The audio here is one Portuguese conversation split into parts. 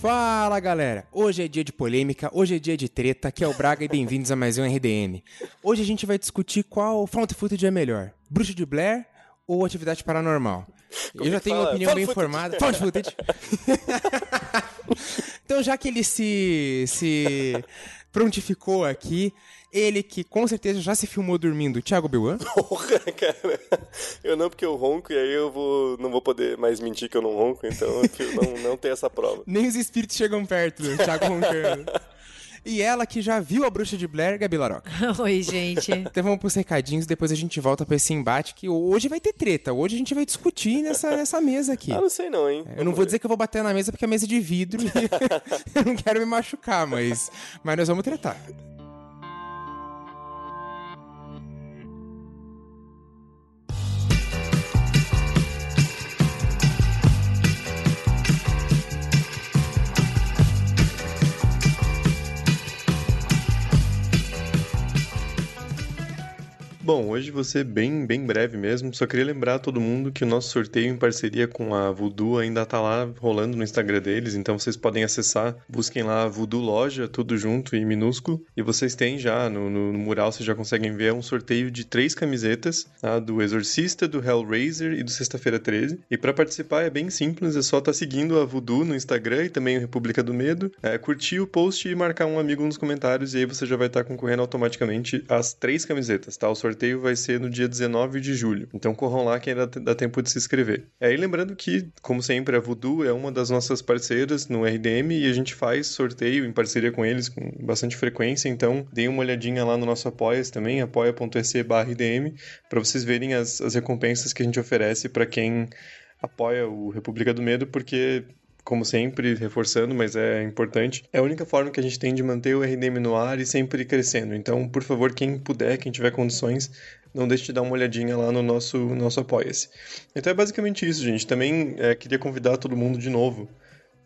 Fala galera! Hoje é dia de polêmica, hoje é dia de treta, aqui é o Braga e bem-vindos a mais um RDM. Hoje a gente vai discutir qual found footage é melhor: Bruxo de Blair ou Atividade Paranormal. Como Eu já que tenho uma opinião Found bem footage. formada. Found footage. então, já que ele se, se prontificou aqui, ele que com certeza já se filmou dormindo, Thiago Biwan. Porra, cara. Eu não, porque eu ronco e aí eu vou, não vou poder mais mentir que eu não ronco, então não, não ter essa prova. Nem os espíritos chegam perto do Thiago roncando. E ela que já viu a bruxa de Blair, Gabi Laroca. Oi, gente. Então vamos pros recadinhos, depois a gente volta pra esse embate que hoje vai ter treta. Hoje a gente vai discutir nessa, nessa mesa aqui. Ah, não sei não, hein? Eu não vou dizer que eu vou bater na mesa porque é mesa de vidro e eu não quero me machucar, mas, mas nós vamos tretar. Bom, hoje ser bem, bem breve mesmo. Só queria lembrar a todo mundo que o nosso sorteio em parceria com a Voodoo ainda tá lá rolando no Instagram deles, então vocês podem acessar, busquem lá Voodoo Loja, tudo junto e minúsculo, e vocês têm já no, no- no mural, vocês já conseguem ver um sorteio de três camisetas, tá? do Exorcista, do Hellraiser e do Sexta-feira 13. E para participar é bem simples, é só estar seguindo a Voodoo no Instagram e também o República do Medo, é, curtir o post e marcar um amigo nos comentários, e aí você já vai estar concorrendo automaticamente às três camisetas, tá? O sorteio vai ser no dia 19 de julho. Então corram lá que ainda dá tempo de se inscrever. É, e lembrando que, como sempre, a Voodoo é uma das nossas parceiras no RDM e a gente faz sorteio em parceria com eles com bastante frequência, então deem uma olhadinha lá no nosso apoia também, apoia.se RDM, para vocês verem as, as recompensas que a gente oferece para quem apoia o República do Medo, porque como sempre, reforçando, mas é importante, é a única forma que a gente tem de manter o RDM no ar e sempre crescendo. Então, por favor, quem puder, quem tiver condições, não deixe de dar uma olhadinha lá no nosso, nosso Apoia-se. Então é basicamente isso, gente. Também é, queria convidar todo mundo de novo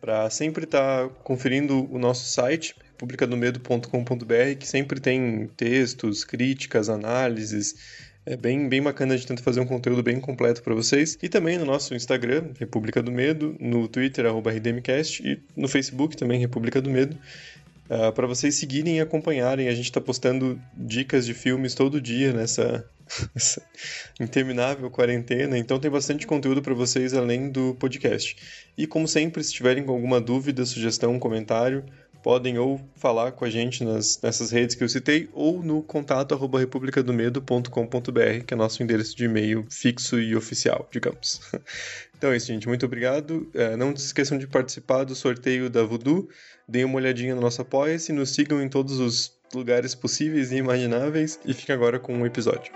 para sempre estar conferindo o nosso site, republicadomedo.com.br, que sempre tem textos, críticas, análises. É bem, bem bacana, a gente fazer um conteúdo bem completo para vocês. E também no nosso Instagram, República do Medo, no Twitter, arroba RDMcast, e no Facebook também, República do Medo. para vocês seguirem e acompanharem. A gente está postando dicas de filmes todo dia nessa, essa interminável quarentena, então tem bastante conteúdo para vocês além do podcast. E como sempre, se tiverem alguma dúvida, sugestão, comentário, podem ou falar com a gente nas, nessas redes que eu citei, ou no contato arroba republicadomedo.com.br, que é nosso endereço de e-mail fixo e oficial, digamos. Então é isso, gente. Muito obrigado. É, não se esqueçam de participar do sorteio da Voodoo. Deem uma olhadinha no nosso Apoia-se, nos sigam em todos os lugares possíveis e imagináveis. E fiquem agora com o episódio.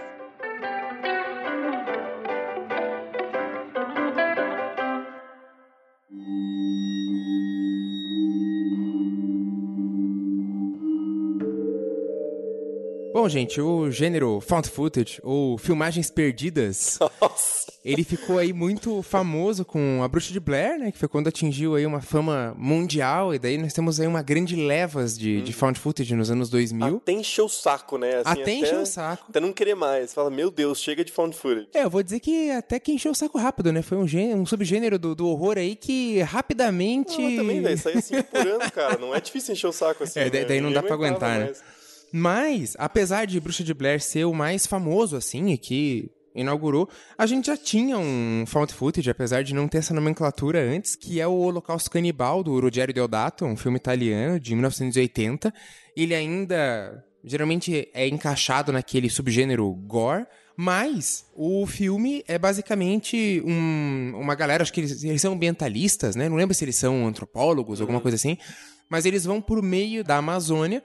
Bom, gente, o gênero found footage, ou filmagens perdidas, Nossa. ele ficou aí muito famoso com a Bruxa de Blair, né? Que foi quando atingiu aí uma fama mundial, e daí nós temos aí uma grande levas de, de found footage nos anos 2000. Até encheu o saco, né? Assim, Até encheu o saco. Até não querer mais. Fala, meu Deus, chega de found footage. É, eu vou dizer que até que encheu o saco rápido, né? Foi um, gê- um subgênero do, do horror aí que rapidamente. Não, também, velho, sair assim por ano, cara. Não é difícil encher o saco assim. É, daí- né? daí não dá pra aguentar, né? Mas, apesar de Bruxa de Blair ser o mais famoso, assim, e que inaugurou, a gente já tinha um found footage, apesar de não ter essa nomenclatura antes, que é o Holocausto Canibal, do Ruggero Deodato, um filme italiano de 1980. Ele ainda, geralmente, é encaixado naquele subgênero gore, mas o filme é basicamente um- uma galera, acho que eles, eles são ambientalistas, né? Não lembro se eles são antropólogos, alguma coisa assim. Mas eles vão por meio da Amazônia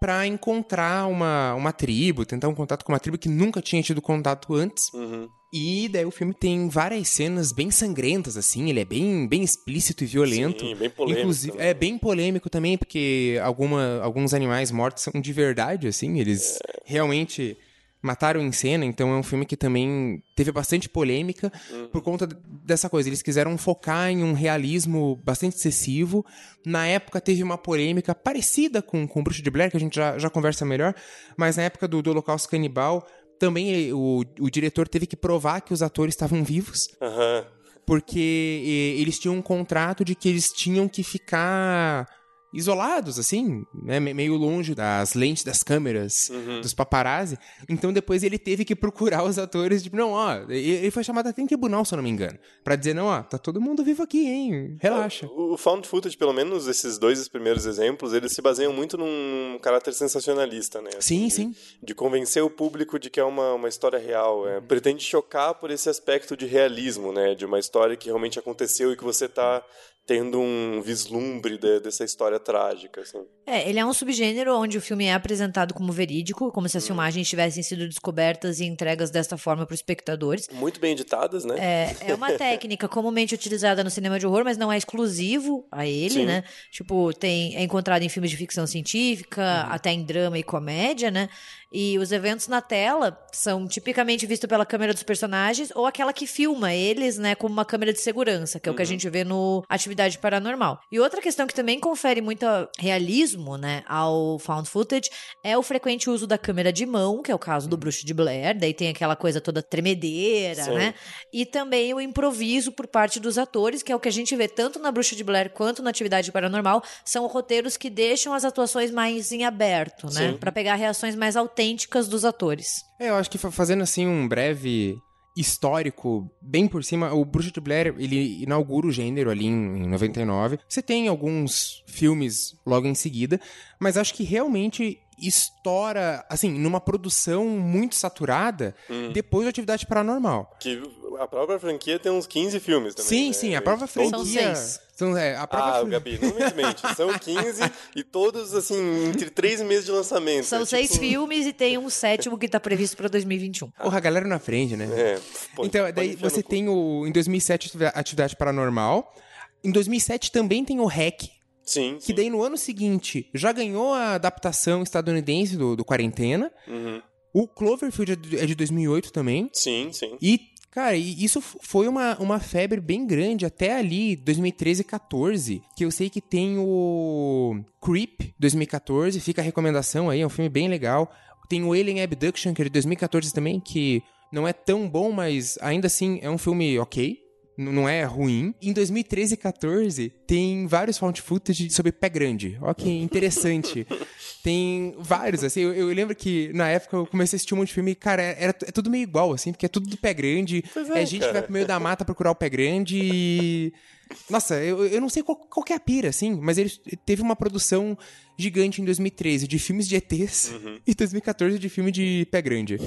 para encontrar uma, uma tribo, tentar um contato com uma tribo que nunca tinha tido contato antes. Uhum. E daí o filme tem várias cenas bem sangrentas, assim, ele é bem, bem explícito e violento. Sim, bem polêmico Inclusive, também. é bem polêmico também, porque alguma, alguns animais mortos são de verdade, assim, eles É. realmente mataram em cena, então é um filme que também teve bastante polêmica Uhum. por conta dessa coisa. Eles quiseram focar em um realismo bastante excessivo. Na época teve uma polêmica parecida com, com o Bruxo de Blair, que a gente já, já conversa melhor, mas na época do, do Holocausto Canibal, também o, o diretor teve que provar que os atores estavam vivos. Aham. porque e, eles tinham um contrato de que eles tinham que ficar isolados, assim, né, meio longe das lentes das câmeras, Uhum. dos paparazzi. Então depois ele teve que procurar os atores, tipo, não, ó, ele foi chamado até em tribunal, se eu não me engano, pra dizer, não, ó, tá todo mundo vivo aqui, hein, relaxa. O o found footage, pelo menos esses dois primeiros exemplos, eles se baseiam muito num caráter sensacionalista, né? Sim, de, sim. De convencer o público de que é uma, uma história real. É, pretende chocar por esse aspecto de realismo, né? De uma história que realmente aconteceu e que você tá tendo um vislumbre de- dessa história trágica, assim. É, ele é um subgênero onde o filme é apresentado como verídico, como se as filmagens tivessem sido descobertas e entregas desta forma para os espectadores. Muito bem editadas, né? É, é uma técnica comumente utilizada no cinema de horror, mas não é exclusivo a ele, Sim. né? Tipo, tem, é encontrado em filmes de ficção científica, até em drama e comédia, né? E os eventos na tela são tipicamente vistos pela câmera dos personagens ou aquela que filma eles, né, como uma câmera de segurança, que é o que a gente vê no Atividade Paranormal. E outra questão que também confere muito realismo, né, ao found footage é o frequente uso da câmera de mão, que é o caso do Bruxo de Blair, daí tem aquela coisa toda tremedeira, Sim. né? E também o improviso por parte dos atores, que é o que a gente vê tanto na Bruxa de Blair quanto na Atividade Paranormal, são roteiros que deixam as atuações mais em aberto, né? Pra pegar reações mais autênticas dos atores. É, eu acho que fa- fazendo assim um breve histórico bem por cima, o Bruxa de Blair, ele inaugura o gênero ali em, em 99. Você tem alguns filmes logo em seguida, mas acho que realmente estoura, assim, numa produção muito saturada depois da Atividade Paranormal. Que a própria franquia tem uns 15 filmes também. Sim, né? sim, a própria franquia... São seis. São, é, a própria Ah, fran- Gabi, não me mente. São 15 e todos, assim, entre três meses de lançamento. São É seis tipo- filmes e tem um sétimo que tá previsto pra 2021. Porra, a galera na frente, né? É, pô, então, daí você tem o. Em 2007, ativi- Atividade Paranormal. Em 2007 também tem o REC, Sim, que sim. daí no ano seguinte já ganhou a adaptação estadunidense do, do Quarentena. Uhum. O Cloverfield é de- é de 2008 também. Sim, sim. E, cara, isso foi uma, uma febre bem grande até ali, 2013 e 14. Que eu sei que tem o Creep, 2014. Fica a recomendação aí, é um filme bem legal. Tem o Alien Abduction, que é de 2014 também, que não é tão bom, mas ainda assim é um filme ok. Não é ruim. Em 2013 e 14, tem vários found footage sobre pé grande. Ó que interessante. tem vários, assim. Eu, eu lembro que na época eu comecei a assistir um monte de filme e, cara, era, é tudo meio igual, assim, porque é tudo do pé grande. Pois é, é, gente que vai pro meio da mata procurar o pé grande e. Nossa, eu, eu não sei qual, qual é a pira, assim, mas ele teve uma produção gigante em 2013 de filmes de ETs Uhum. e 2014 de filme de pé grande.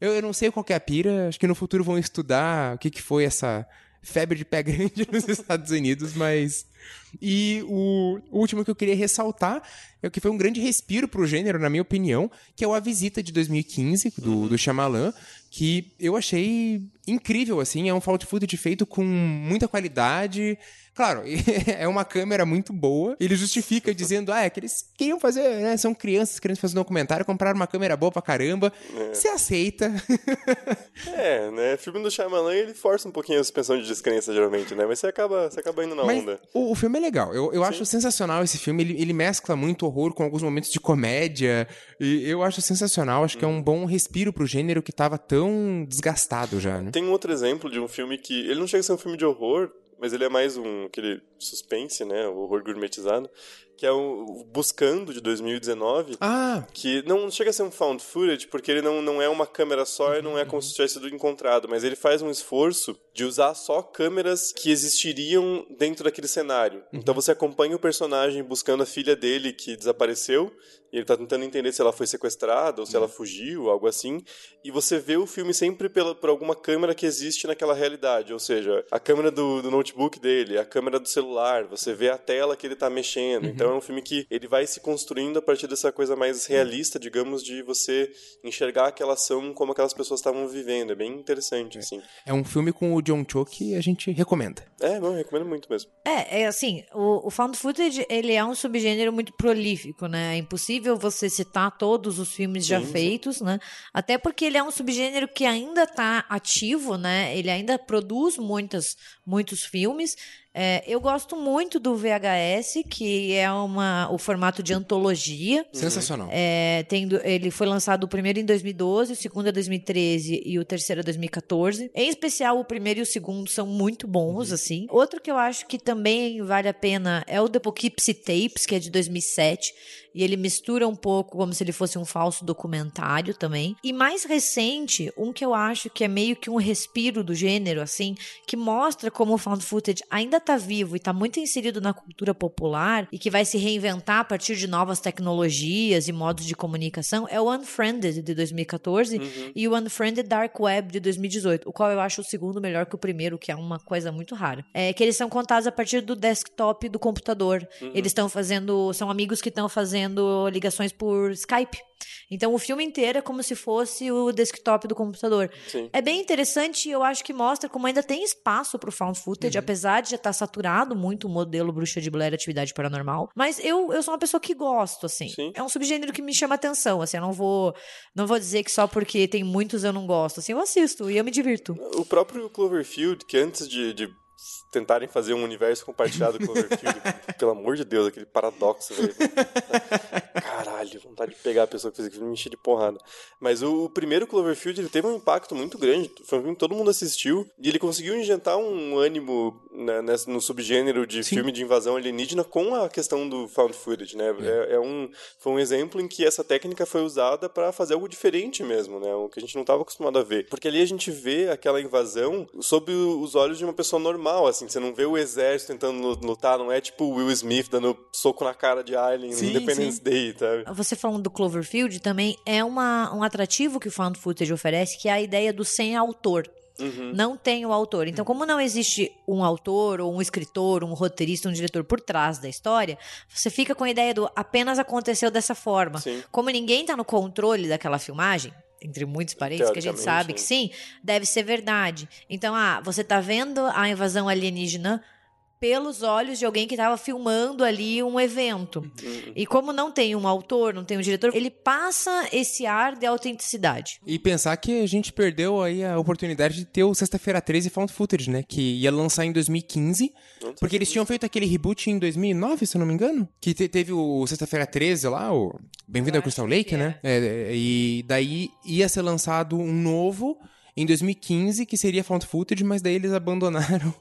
eu, eu não sei qual que é a pira, acho que no futuro vão estudar o que, que foi essa febre de pé grande nos Estados Unidos, mas. E o, o último que eu queria ressaltar é o que foi um grande respiro pro gênero, na minha opinião, que é o A Visita de 2015, do, do Shyamalan, que eu achei incrível, assim, é um found footage feito com muita qualidade. Claro, é uma câmera muito boa. Ele justifica dizendo, ah, é que eles queriam fazer, né? São crianças querendo fazer um documentário, compraram uma câmera boa pra caramba. Você aceita. É, né? Filme do Shyamalan, ele força um pouquinho a suspensão de descrença, geralmente, né? Mas você acaba, você acaba indo na Mas onda. o, o filme é legal. Eu, eu acho sensacional esse filme. Ele, ele mescla muito horror com alguns momentos de comédia. E eu acho sensacional. Acho que é um bom respiro pro gênero que tava tão desgastado já, né? Tem um outro exemplo de um filme que... Ele não chega a ser um filme de horror, mas ele é mais um... aquele suspense, né? O horror gourmetizado. Que é o Buscando, de 2019. Ah, que não chega a ser um found footage, porque ele não, não é uma câmera só e não é como se tivesse sido encontrado, mas ele faz um esforço de usar só câmeras que existiriam dentro daquele cenário. Então você acompanha o personagem buscando a filha dele que desapareceu, e ele tá tentando entender se ela foi sequestrada ou se ela fugiu, algo assim, e você vê o filme sempre pela, por alguma câmera que existe naquela realidade, ou seja, a câmera do, do notebook dele, a câmera do celular, você vê a tela que ele tá mexendo. Então é um filme que ele vai se construindo a partir dessa coisa mais realista, digamos, de você enxergar aquela ação como aquelas pessoas estavam vivendo. É bem interessante, assim. é um filme com o John Cho que a gente recomenda. É, bom, eu recomendo muito mesmo. É, é assim, o, o found footage, ele é um subgênero muito prolífico, né? É impossível você citar todos os filmes já Sim, sim. feitos, né? Até porque ele é um subgênero que ainda tá ativo, né? Ele ainda produz muitas, muitos filmes. É, eu gosto muito do VHS, que é uma, o formato de antologia. Sensacional. É, tendo, ele foi lançado o primeiro em 2012, o segundo é 2013 e o terceiro é 2014. Em especial, o primeiro e o segundo são muito bons, assim. Outro que eu acho que também vale a pena é o The Poughkeepsie Tapes, que é de 2007. E ele mistura um pouco como se ele fosse um falso documentário também. E mais recente, um que eu acho que é meio que um respiro do gênero, assim, que mostra como o found footage ainda tá vivo e tá muito inserido na cultura popular e que vai se reinventar a partir de novas tecnologias e modos de comunicação, é o Unfriended de 2014 e o Unfriended Dark Web de 2018, o qual eu acho o segundo melhor que o primeiro, que é uma coisa muito rara. É que eles são contados a partir do desktop do computador. Eles estão fazendo, são amigos que estão fazendo ligações por Skype. Então o filme inteiro é como se fosse o desktop do computador. Sim. É bem interessante e eu acho que mostra como ainda tem espaço pro found footage, apesar de já estar saturado muito o modelo Bruxa de Blair Atividade Paranormal. Mas eu, eu sou uma pessoa que gosto, assim. Sim. É um subgênero que me chama atenção, assim. Eu não vou, não vou dizer que só porque tem muitos eu não gosto. Assim, eu assisto e eu me divirto. O próprio Cloverfield, que antes de, de tentarem fazer um universo compartilhado com Cloverfield, pelo amor de Deus, aquele paradoxo, velho. Caralho, vontade de pegar a pessoa que fez aquilo e me encher de porrada. Mas o, primeiro Cloverfield, ele teve um impacto muito grande. Foi um filme que todo mundo assistiu e ele conseguiu injetar um ânimo né, nessa- no subgênero de filme de invasão alienígena com a questão do found footage, né? É, é um, foi um exemplo em que essa técnica foi usada pra fazer algo diferente mesmo, né? O que a gente não estava acostumado a ver. Porque ali a gente vê aquela invasão sob os olhos de uma pessoa normal, assim. Você não vê o exército tentando lu- lutar, não é tipo o Will Smith dando soco na cara de Alien Sim, no Independence sim. Day, sabe? Você falando do Cloverfield também é uma, um atrativo que o found footage oferece, que é a ideia do sem autor. Não tem o autor. Então, como não existe um autor, ou um escritor, um roteirista, um diretor por trás da história, você fica com a ideia do apenas aconteceu dessa forma. Sim. Como ninguém está no controle daquela filmagem, entre muitos parênteses, que a gente sabe que sim, deve ser verdade. Então, ah, você tá vendo a invasão alienígena pelos olhos de alguém que estava filmando ali um evento. E como não tem um autor, não tem um diretor, ele passa esse ar de autenticidade. E pensar que a gente perdeu aí a oportunidade de ter o Sexta-feira 13 Found Footage, né? Que ia lançar em 2015. Porque eles tinham feito aquele reboot em 2009, se eu não me engano. Que te- teve o Sexta-feira 13 lá, o Bem-vindo ao Crystal Lake, né? É, é, e daí ia ser lançado um novo em 2015, que seria Found Footage, mas daí eles abandonaram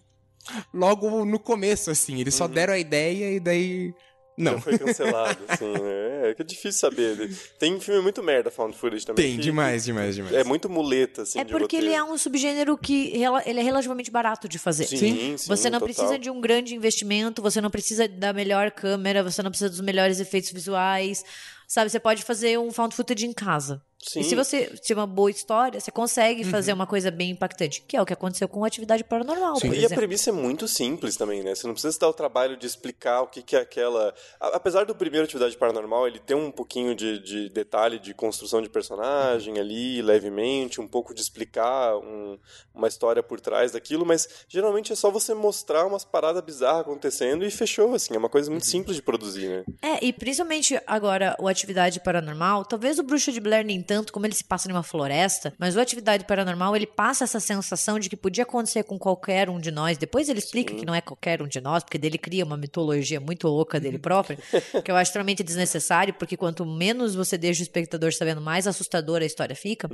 logo no começo, assim. Eles só deram a ideia e daí. Não. Já foi cancelado, assim, né? É que é difícil saber. Tem filme muito merda, Found Footage também. Tem, que- demais, demais, demais. É muito muleta, assim, é de porque ele é um subgênero que ele é relativamente barato de fazer. Sim, sim, Você não total. precisa de um grande investimento, você não precisa da melhor câmera, você não precisa dos melhores efeitos visuais. Sabe, você pode fazer um found footage em casa. Sim. E se você tiver uma boa história, você consegue Uhum. fazer uma coisa bem impactante, que é o que aconteceu com atividade paranormal, por E a exemplo. premissa é muito simples também, né? Você não precisa dar o trabalho de explicar o que, que é aquela. A- Apesar do primeiro Atividade Paranormal, ele tem um pouquinho de, de detalhe de construção de personagem ali, levemente, um pouco de explicar um- uma história por trás daquilo, mas geralmente é só você mostrar umas paradas bizarras acontecendo e fechou, assim. É uma coisa muito simples de produzir, né? É, e principalmente agora o Atividade Paranormal, talvez o Bruxa de Blair nem tanto, como ele se passa numa floresta, mas o Atividade Paranormal, ele passa essa sensação de que podia acontecer com qualquer um de nós. Depois ele explica que não é qualquer um de nós, porque dele cria uma mitologia muito louca dele próprio, que eu acho extremamente desnecessário, porque quanto menos você deixa o espectador sabendo, mais assustadora a história fica.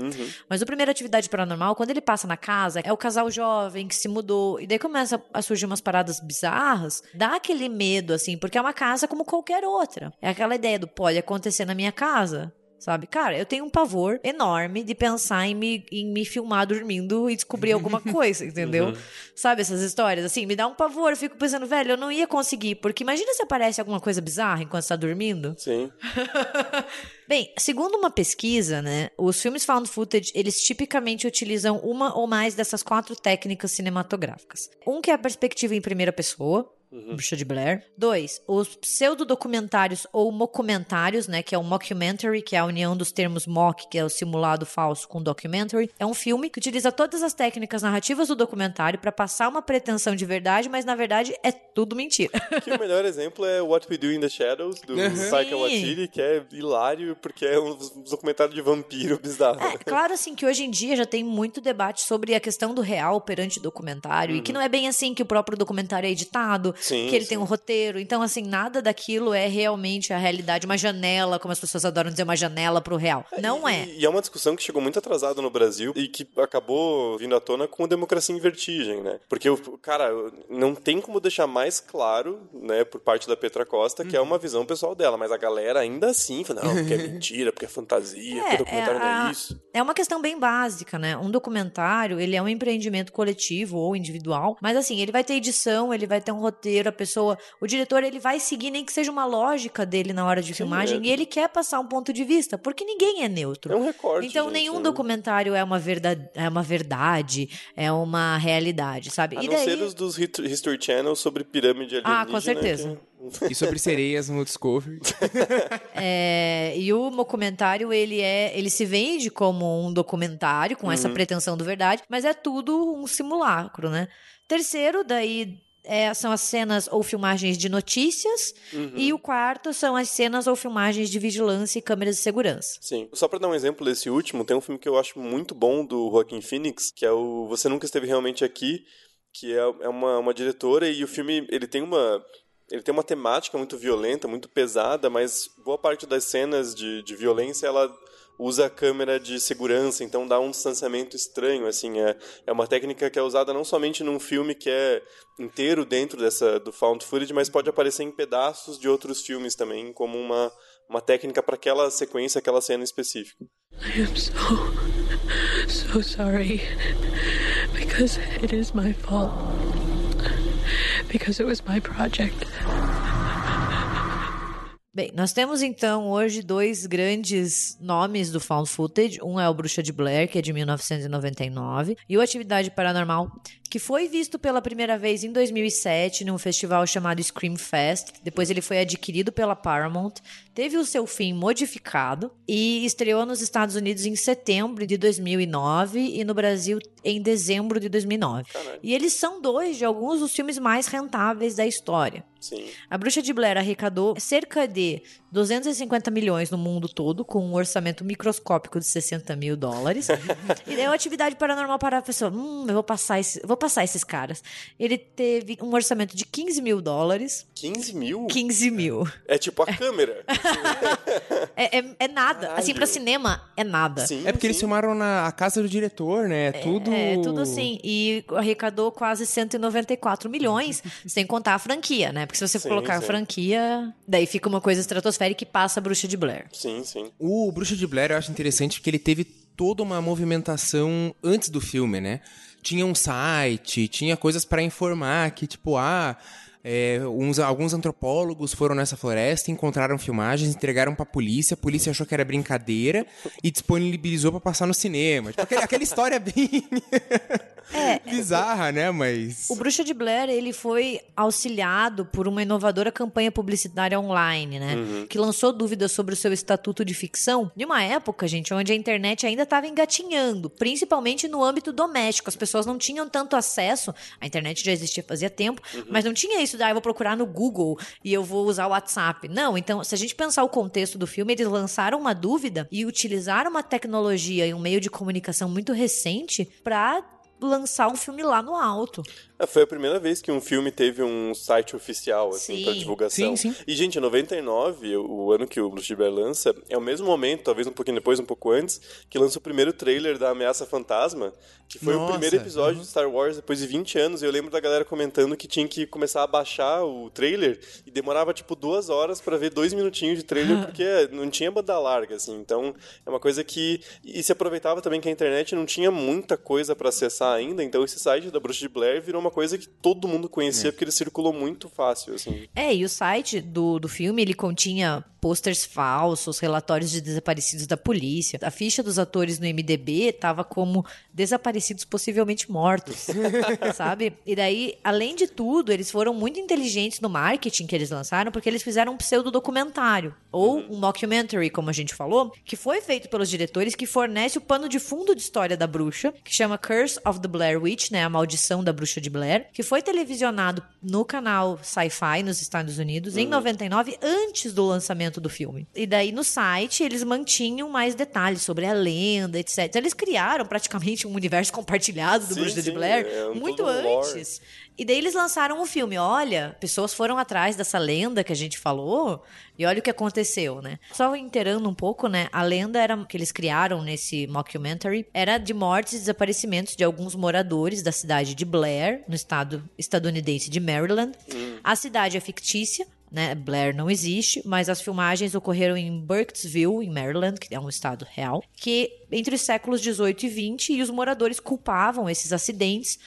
Mas o primeiro Atividade Paranormal, quando ele passa na casa, é o casal jovem que se mudou, e daí começa a surgir umas paradas bizarras, dá aquele medo, assim, porque é uma casa como qualquer outra. É aquela ideia do pode acontecer na minha casa. Sabe? Cara, eu tenho um pavor enorme de pensar em me, em me filmar dormindo e descobrir alguma coisa, entendeu? Sabe essas histórias? Assim, me dá um pavor. Eu fico pensando, velho, eu não ia conseguir. Porque imagina se aparece alguma coisa bizarra enquanto você tá dormindo. Sim. Bem, segundo uma pesquisa, né, os filmes found footage, eles tipicamente utilizam uma ou mais dessas quatro técnicas cinematográficas. Um que é a perspectiva em primeira pessoa, Bruxa de Blair. Dois, os pseudodocumentários ou mockumentários, né, que é o mockumentary, que é a união dos termos mock, que é o simulado falso, com documentary. É um filme que utiliza todas as técnicas narrativas do documentário para passar uma pretensão de verdade, mas na verdade é tudo mentira. Que o melhor exemplo é What We Do in the Shadows, do Taika Waititi, que é hilário porque é um documentário de vampiro bizarro. É, claro, assim, que hoje em dia já tem muito debate sobre a questão do real perante documentário, e que não é bem assim que o próprio documentário é editado, Sim, que ele sim. tem um roteiro. Então, assim, nada daquilo é realmente a realidade, uma janela, como as pessoas adoram dizer, uma janela pro real. Não e, é. E é uma discussão que chegou muito atrasada no Brasil e que acabou vindo à tona com a democracia em vertigem, né? Porque, o cara, não tem como deixar mais claro, né, por parte da Petra Costa, que é Uhum. uma visão pessoal dela, mas a galera ainda assim fala, não, porque é mentira, porque é fantasia, porque o documentário não a- é isso. é uma questão bem básica, né? Um documentário, ele é um empreendimento coletivo ou individual, mas assim, ele vai ter edição, ele vai ter um roteiro, a pessoa, o diretor, ele vai seguir nem que seja uma lógica dele na hora de filmagem, é. e ele quer passar um ponto de vista, porque ninguém é neutro. É um recorte, Então, gente, nenhum né? documentário é uma, verdade, é uma verdade, é uma realidade, sabe? A e não daí... ser os dos History Channel sobre pirâmide alienígena. Ah, com certeza. que- E sobre sereias no Discovery. É, e o documentário, ele é, ele se vende como um documentário com essa pretensão do verdade, mas é tudo um simulacro, né? Terceiro, daí é, são as cenas ou filmagens de notícias e o quarto são as cenas ou filmagens de vigilância e câmeras de segurança. Sim. Só pra dar um exemplo desse último, tem um filme que eu acho muito bom do Joaquin Phoenix, que é o Você Nunca Esteve Realmente Aqui, que é, é uma, uma diretora e o filme, ele tem uma... Ele tem uma temática muito violenta, muito pesada, mas boa parte das cenas de, de violência, ela usa a câmera de segurança, então dá um distanciamento estranho, assim, é, é uma técnica que é usada não somente num filme que é inteiro dentro dessa do found footage, mas pode aparecer em pedaços de outros filmes também, como uma, uma técnica para aquela sequência, aquela cena específica. I am so, so sorry. Because it is my fault. Because it was my project. Bem, nós temos então hoje dois grandes nomes do found footage. Um é o Bruxa de Blair, que é de 1999, e o Atividade Paranormal, que foi visto pela primeira vez em 2007 num festival chamado Scream Fest. Depois ele foi adquirido pela Paramount, teve o seu fim modificado e estreou nos Estados Unidos em setembro de 2009 e no Brasil em dezembro de 2009. E eles são dois de alguns dos filmes mais rentáveis da história. Sim. A Bruxa de Blair arrecadou cerca de 250 milhões no mundo todo, com um orçamento microscópico de 60 mil dólares. e daí uma atividade paranormal para a pessoa. Hum, eu vou passar, esse, vou passar esses caras. Ele teve um orçamento de 15 mil dólares. 15 mil? 15 mil. É tipo a câmera. É, é, é nada. Caralho. Assim, pra cinema, é nada. Sim, É porque eles sim. filmaram na a casa do diretor, né? É tudo. É, tudo assim. E arrecadou quase 194 milhões, sem contar a franquia, né? Porque se você Sim, colocar a franquia, daí fica uma coisa estratosférica e passa a Bruxa de Blair. Sim, sim. O Bruxa de Blair eu acho interessante porque ele teve toda uma movimentação antes do filme, né? Tinha um site, tinha coisas pra informar que, tipo, ah. é, uns, alguns antropólogos foram nessa floresta, encontraram filmagens, entregaram pra polícia, a polícia achou que era brincadeira e disponibilizou pra passar no cinema. Tipo, aquele- aquela história bem bizarra, né? Mas. O Bruxa de Blair, ele foi auxiliado por uma inovadora campanha publicitária online, né? Que lançou dúvidas sobre o seu estatuto de ficção de uma época, gente, onde a internet ainda estava engatinhando, principalmente no âmbito doméstico. As pessoas não tinham tanto acesso, a internet já existia fazia tempo, mas não tinha isso, da ah, eu vou procurar no Google e eu vou usar o WhatsApp. Não, então, se a gente pensar o contexto do filme, eles lançaram uma dúvida e utilizaram uma tecnologia e um meio de comunicação muito recente para lançar um filme lá no alto. É, Foi a primeira vez que um filme teve um site oficial, assim, Sim. pra divulgação. Sim, sim. E, gente, 99, o ano que o Bruce lança, é o mesmo momento, talvez um pouquinho depois, um pouco antes, que lança o primeiro trailer da Ameaça Fantasma, que foi Nossa, o primeiro episódio uhum. de Star Wars depois de 20 anos. E eu lembro da galera comentando que tinha que começar a baixar o trailer e demorava, tipo, duas horas pra ver dois minutinhos de trailer, porque não tinha banda larga, assim. Então, é uma coisa que... E se aproveitava também que a internet não tinha muita coisa pra acessar ainda, então esse site da Bruxa de Blair virou uma coisa que todo mundo conhecia, porque ele circulou muito fácil, assim. É, e o site do, do filme, ele continha posters falsos, relatórios de desaparecidos da polícia. A ficha dos atores no MDB tava como desaparecidos possivelmente mortos, sabe? E daí, além de tudo, eles foram muito inteligentes no marketing que eles lançaram, porque eles fizeram um pseudo-documentário, ou um mockumentary, como a gente falou, que foi feito pelos diretores, que fornece o pano de fundo de história da bruxa, que chama Curse of the Blair Witch, né? A Maldição da Bruxa de Blair, que foi televisionado no canal Sci-Fi nos Estados Unidos em 99, antes do lançamento do filme. E daí no site eles mantinham mais detalhes sobre a lenda, etc. Eles criaram praticamente um universo compartilhado do Sim, Bruxa de Blair é um muito lore. antes. E daí eles lançaram o filme. Olha, pessoas foram atrás dessa lenda que a gente falou e olha o que aconteceu, né? Só inteirando um pouco, né? A lenda era que eles criaram nesse mockumentary era de mortes e desaparecimentos de alguns moradores da cidade de Blair, no estado estadunidense de Maryland. A cidade é fictícia, né? Blair não existe, mas as filmagens ocorreram em Burkittsville, em Maryland, que é um estado real, que entre os séculos 18 e 20, e os moradores culpavam esses acidentes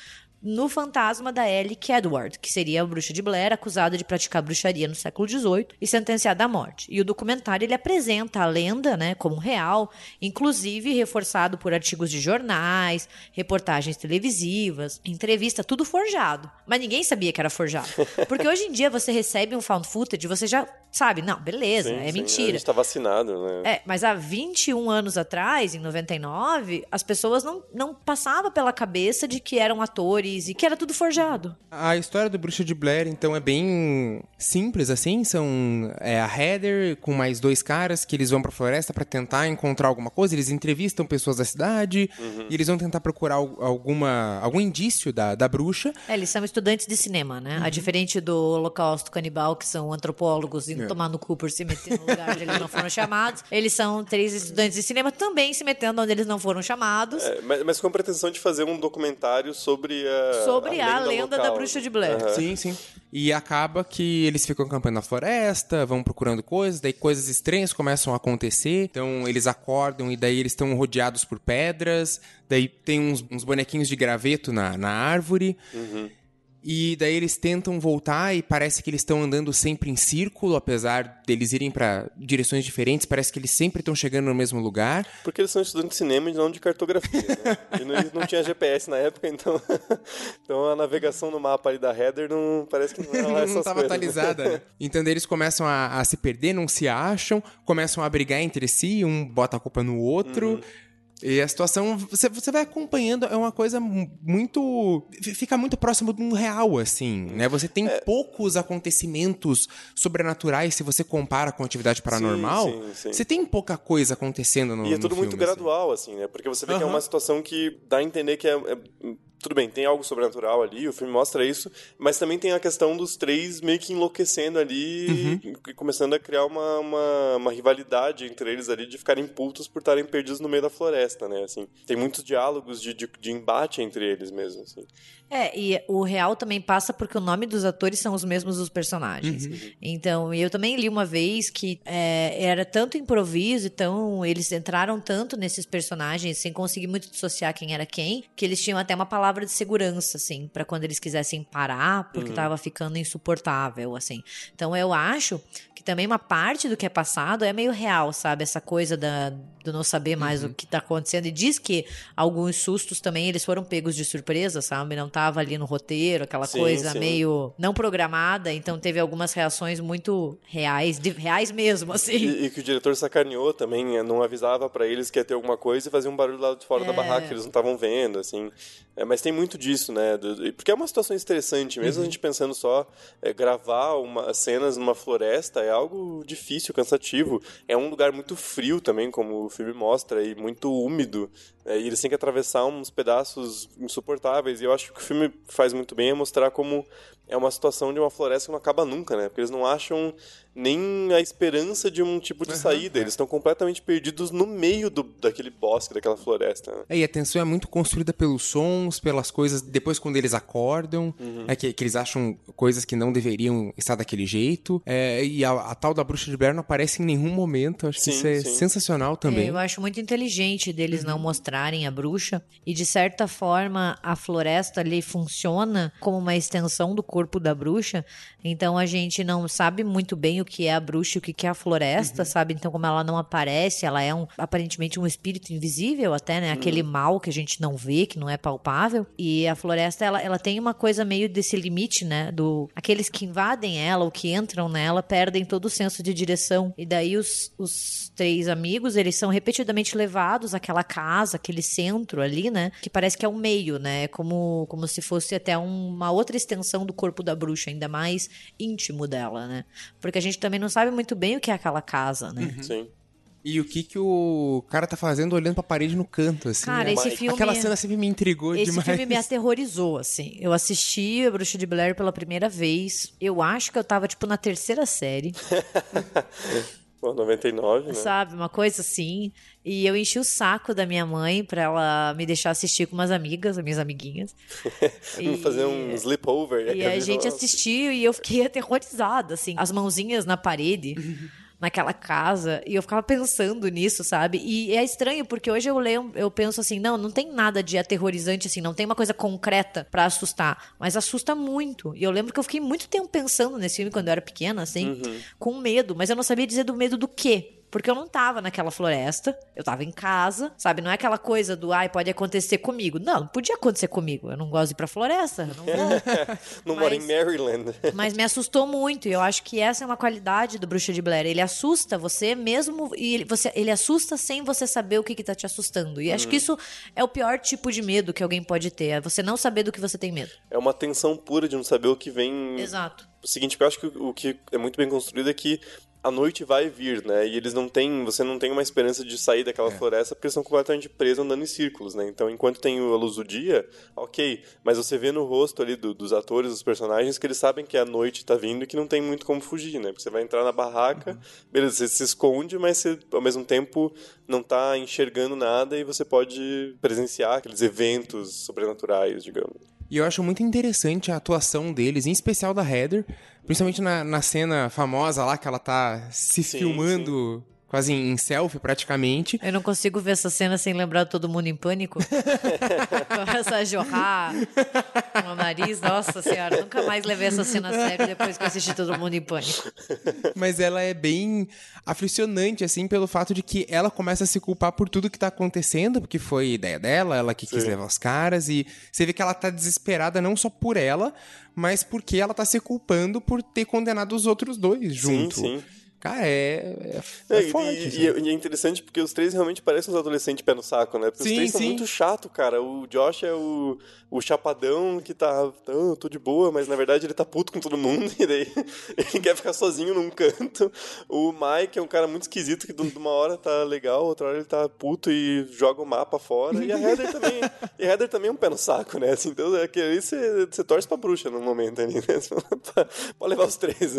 no fantasma da Ellie Kedward, que seria a bruxa de Blair, acusada de praticar bruxaria no século XVIII e sentenciada à morte. E o documentário ele apresenta a lenda, né, como real, inclusive reforçado por artigos de jornais, reportagens televisivas, entrevista, tudo forjado. Mas ninguém sabia que era forjado, porque hoje em dia você recebe um found footage, você já sabe, não, beleza, Sim, é sim, A mentira. gente tá vacinado, né? É, mas há 21 anos atrás, em 99, as pessoas não, não passavam pela cabeça de que eram atores que era tudo forjado. A história do Bruxa de Blair, então, é bem simples, assim. São é, a Heather com mais dois caras que eles vão pra floresta pra tentar encontrar alguma coisa. Eles entrevistam pessoas da cidade e eles vão tentar procurar al- alguma, algum indício da, da bruxa. É, eles são estudantes de cinema, né? A diferente do Holocausto Canibal, que são antropólogos indo tomar no cu por se meter no lugar onde eles não foram chamados. Eles são três estudantes de cinema também se metendo onde eles não foram chamados. É, mas, mas com a pretensão de fazer um documentário sobre a. Sobre a lenda da local, bruxa de Blair. Aham. Sim, sim. E acaba que eles ficam acampando na floresta, vão procurando coisas, daí coisas estranhas começam a acontecer. Então eles acordam e daí eles estão rodeados por pedras. Daí tem uns, uns bonequinhos de graveto na, na árvore. E daí eles tentam voltar e parece que eles estão andando sempre em círculo, apesar deles irem pra direções diferentes. Parece que eles sempre estão chegando no mesmo lugar. Porque eles são estudantes de cinema e não de cartografia, né? E não, não tinha GPS na época, então, então a navegação no mapa ali da Heather não, parece que não era lá essas não coisas, atualizada. né? Então eles começam a, a se perder, não se acham, começam a brigar entre si, um bota a culpa no outro. Uhum. E a situação, você, você vai acompanhando, é uma coisa mu- muito. Fica muito próximo um real, assim, né? Você tem É. poucos acontecimentos sobrenaturais se você compara com a atividade paranormal. sim, sim. Você tem pouca coisa acontecendo no E é tudo muito filme, assim. gradual, assim, né? Porque você vê que é uma situação que dá a entender que é, é- Tudo bem, tem algo sobrenatural ali, o filme mostra isso, mas também tem a questão dos três meio que enlouquecendo ali Uhum. e começando a criar uma, uma, uma rivalidade entre eles ali de ficarem putos por estarem perdidos no meio da floresta, né? Assim, tem muitos diálogos de, de, de embate entre eles mesmo, assim. É, e o real também passa porque o nome dos atores são os mesmos dos personagens. Então, eu também li uma vez que é, era tanto improviso, então eles entraram tanto nesses personagens sem conseguir muito dissociar quem era quem, que eles tinham até uma palavra de segurança, assim, pra quando eles quisessem parar, porque tava ficando insuportável, assim. Então, eu acho que também uma parte do que é passado é meio real, sabe? Essa coisa da, do não saber mais o que tá acontecendo. E diz que alguns sustos também eles foram pegos de surpresa, sabe? Não tava ali no roteiro, aquela Sim, coisa sim. meio não programada. Então teve algumas reações muito reais, de- reais mesmo, assim. E, e que o diretor sacaneou também, né? não avisava pra eles que ia ter alguma coisa e fazia um barulho lá de fora da É. barraca que eles não estavam vendo, assim. É, mas tem muito disso, né? porque é uma situação estressante, mesmo a gente pensando só é, gravar uma, cenas numa floresta é algo difícil, cansativo. É um lugar muito frio também, como o filme mostra, e muito úmido. É, e eles têm que atravessar uns pedaços insuportáveis. E eu acho que o filme faz muito bem é mostrar como é uma situação de uma floresta que não acaba nunca, né? Porque eles não acham nem a esperança de um tipo de saída. Eles estão completamente perdidos no meio do, daquele bosque, daquela floresta. né? É, e a tensão é muito construída pelos sons, pelas coisas depois quando eles acordam, é que, que eles acham coisas que não deveriam estar daquele jeito. É, e a, a tal da bruxa de Blair não aparece em nenhum momento. Acho que Sim, isso é sim. sensacional também. É, eu acho muito inteligente deles não mostrarem a bruxa. E de certa forma, a floresta ali funciona como uma extensão do corpo da bruxa. Então a gente não sabe muito bem o que é a bruxa e o que é a floresta, sabe? Então, como ela não aparece, ela é um, aparentemente um espírito invisível, até, né? Aquele mal que a gente não vê, que não é palpável. E a floresta, ela, ela tem uma coisa meio desse limite, né? Do aqueles que invadem ela ou que entram nela perdem todo o senso de direção. E daí os, os três amigos, eles são repetidamente levados àquela casa, aquele centro ali, né? Que parece que é o meio, né? Como, como se fosse até uma outra extensão do corpo da bruxa, ainda mais íntimo dela, né? Porque a gente também não sabe muito bem o que é aquela casa, né? Sim. E o que que o cara tá fazendo olhando pra parede no canto, assim. Cara, né? esse filme- Aquela cena sempre me intrigou Esse demais. filme me aterrorizou, assim. Eu assisti A Bruxa de Blair pela primeira vez. Eu acho que eu tava, tipo, na terceira série. Pô, 99, né? Sabe? Uma coisa assim. E eu enchi o saco da minha mãe pra ela me deixar assistir com umas amigas, as minhas amiguinhas. Vamos fazer um sleepover. E a gente assistiu e eu fiquei aterrorizada, assim. As mãozinhas na parede. Naquela casa, e eu ficava pensando nisso, sabe? E é estranho, porque hoje eu leio, eu penso assim: não, não tem nada de aterrorizante, assim, não tem uma coisa concreta pra assustar, mas assusta muito. E eu lembro que eu fiquei muito tempo pensando nesse filme quando eu era pequena, assim, com medo, mas eu não sabia dizer do medo do quê. Porque eu não tava naquela floresta, eu tava em casa, sabe? Não é aquela coisa do, ai, pode acontecer comigo. Não, não podia acontecer comigo. Eu não gosto de ir pra floresta, eu não vou. Não mora em Maryland. Mas me assustou muito, e eu acho que essa é uma qualidade do Bruxa de Blair. Ele assusta você mesmo, e ele, você, ele assusta sem você saber o que, que tá te assustando. E acho que isso é o pior tipo de medo que alguém pode ter, é você não saber do que você tem medo. É uma tensão pura de não saber o que vem. Exato. O seguinte, eu acho que o que é muito bem construído é que a noite vai vir, né? E eles não têm, você não tem uma esperança de sair daquela floresta porque eles são completamente presos andando em círculos, né? Então, enquanto tem a luz do dia, ok, mas você vê no rosto ali do- dos atores, dos personagens, que eles sabem que a noite tá vindo e que não tem muito como fugir, né? Porque você vai entrar na barraca, beleza, você se esconde, mas você, ao mesmo tempo, não tá enxergando nada e você pode presenciar aqueles eventos sobrenaturais, digamos. E eu acho muito interessante a atuação deles, em especial da Heather, principalmente na, na cena famosa lá que ela tá se Sim, filmando quase em selfie praticamente. Eu não consigo ver essa cena sem lembrar todo mundo em pânico. Começa a jorrar no nariz. Nossa senhora, nunca mais levei essa cena a sério depois que eu assisti todo mundo em pânico. Mas ela é bem aflicionante, assim, pelo fato de que ela começa a se culpar por tudo que tá acontecendo, porque foi ideia dela, ela que quis Sim. levar os caras, e você vê que ela tá desesperada não só por ela, mas porque ela tá se culpando por ter condenado os outros dois junto. Sim, sim. Cara, é, é, É, forte. e, e é- e é interessante porque os três realmente parecem uns adolescentes pé no saco, né? Porque Sim, os três são sim. muito chato, cara. O Josh é o, o chapadão que tá. "Ah, tô de boa, mas na verdade ele tá puto com todo mundo. E daí ele quer ficar sozinho num canto. O Mike é um cara muito esquisito que de uma hora tá legal, outra hora ele tá puto e joga o mapa fora. E a Heather também. e a Heather também é um pé no saco, né? Assim, então é que aí você, você torce pra bruxa no momento ali, né? Pode levar os três.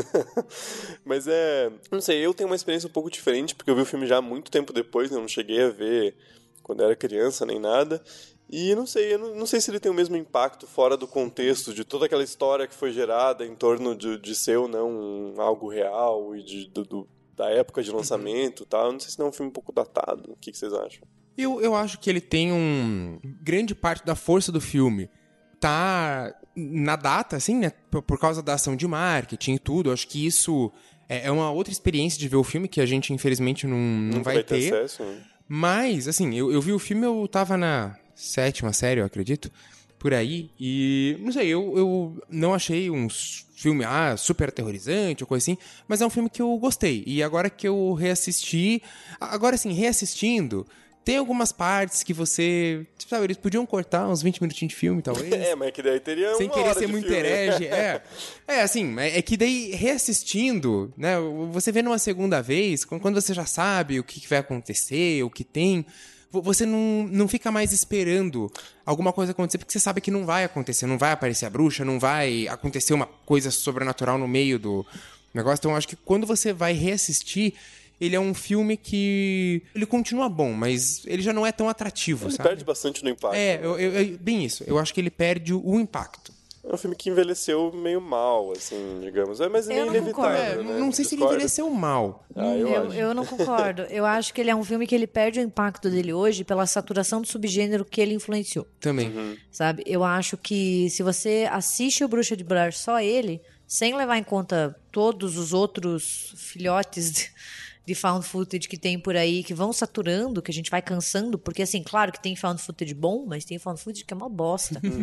Mas é. Não sei, eu tenho uma experiência um pouco diferente, porque eu vi o filme já muito tempo depois, né? eu não cheguei a ver quando era criança nem nada. E não sei, eu não, não sei se ele tem o mesmo impacto fora do contexto de toda aquela história que foi gerada em torno de, de ser ou não um- algo real e de, do- do- da época de lançamento e tal. Eu não sei se não é um filme um pouco datado. O que, que vocês acham? Eu, eu acho que ele tem um. Grande parte da força do filme tá na data, assim, né? Por, por causa da ação de marketing e tudo. Eu acho que isso é, é uma outra experiência de ver o filme que a gente, infelizmente, não, não Nunca vai, ter. acesso? né? Mas, assim, eu, eu vi o filme, eu tava na sétima série, eu acredito, por aí, e não sei, eu, eu não achei um filme ah, super aterrorizante ou coisa assim, mas é um filme que eu gostei. E agora que eu reassisti, agora assim, reassistindo, tem algumas partes que você, sabe, eles podiam cortar uns 20 minutinhos de filme, talvez. É, mas que daí teria Sem querer ser muito herege, é. É, assim, é é que daí, reassistindo, né, você vê numa segunda vez, quando você já sabe o que vai acontecer, o que tem, vo- você não, não fica mais esperando alguma coisa acontecer, porque você sabe que não vai acontecer, não vai aparecer a bruxa, não vai acontecer uma coisa sobrenatural no meio do negócio. Então, eu acho que quando você vai reassistir, ele é um filme que. Ele continua bom, mas ele já não é tão atrativo, Ele sabe? perde bastante no impacto. É, né? eu- eu- eu- bem isso. Eu acho que ele perde o, impacto. É um filme que envelheceu meio mal, assim, digamos. É, mas é Eu meio não inevitável, concordo. né? não sei se ele envelheceu mal. Ah, eu, Eu, eu não concordo. Eu acho que ele é um filme que ele perde o impacto dele hoje pela saturação do subgênero que ele influenciou. Também. Uhum. Sabe? Eu acho que se você assiste o Bruxa de Blair só ele, sem levar em conta todos os outros filhotes de, de found footage que tem por aí, que vão saturando, que a gente vai cansando, porque assim, claro que tem found footage bom, mas tem found footage que é uma bosta.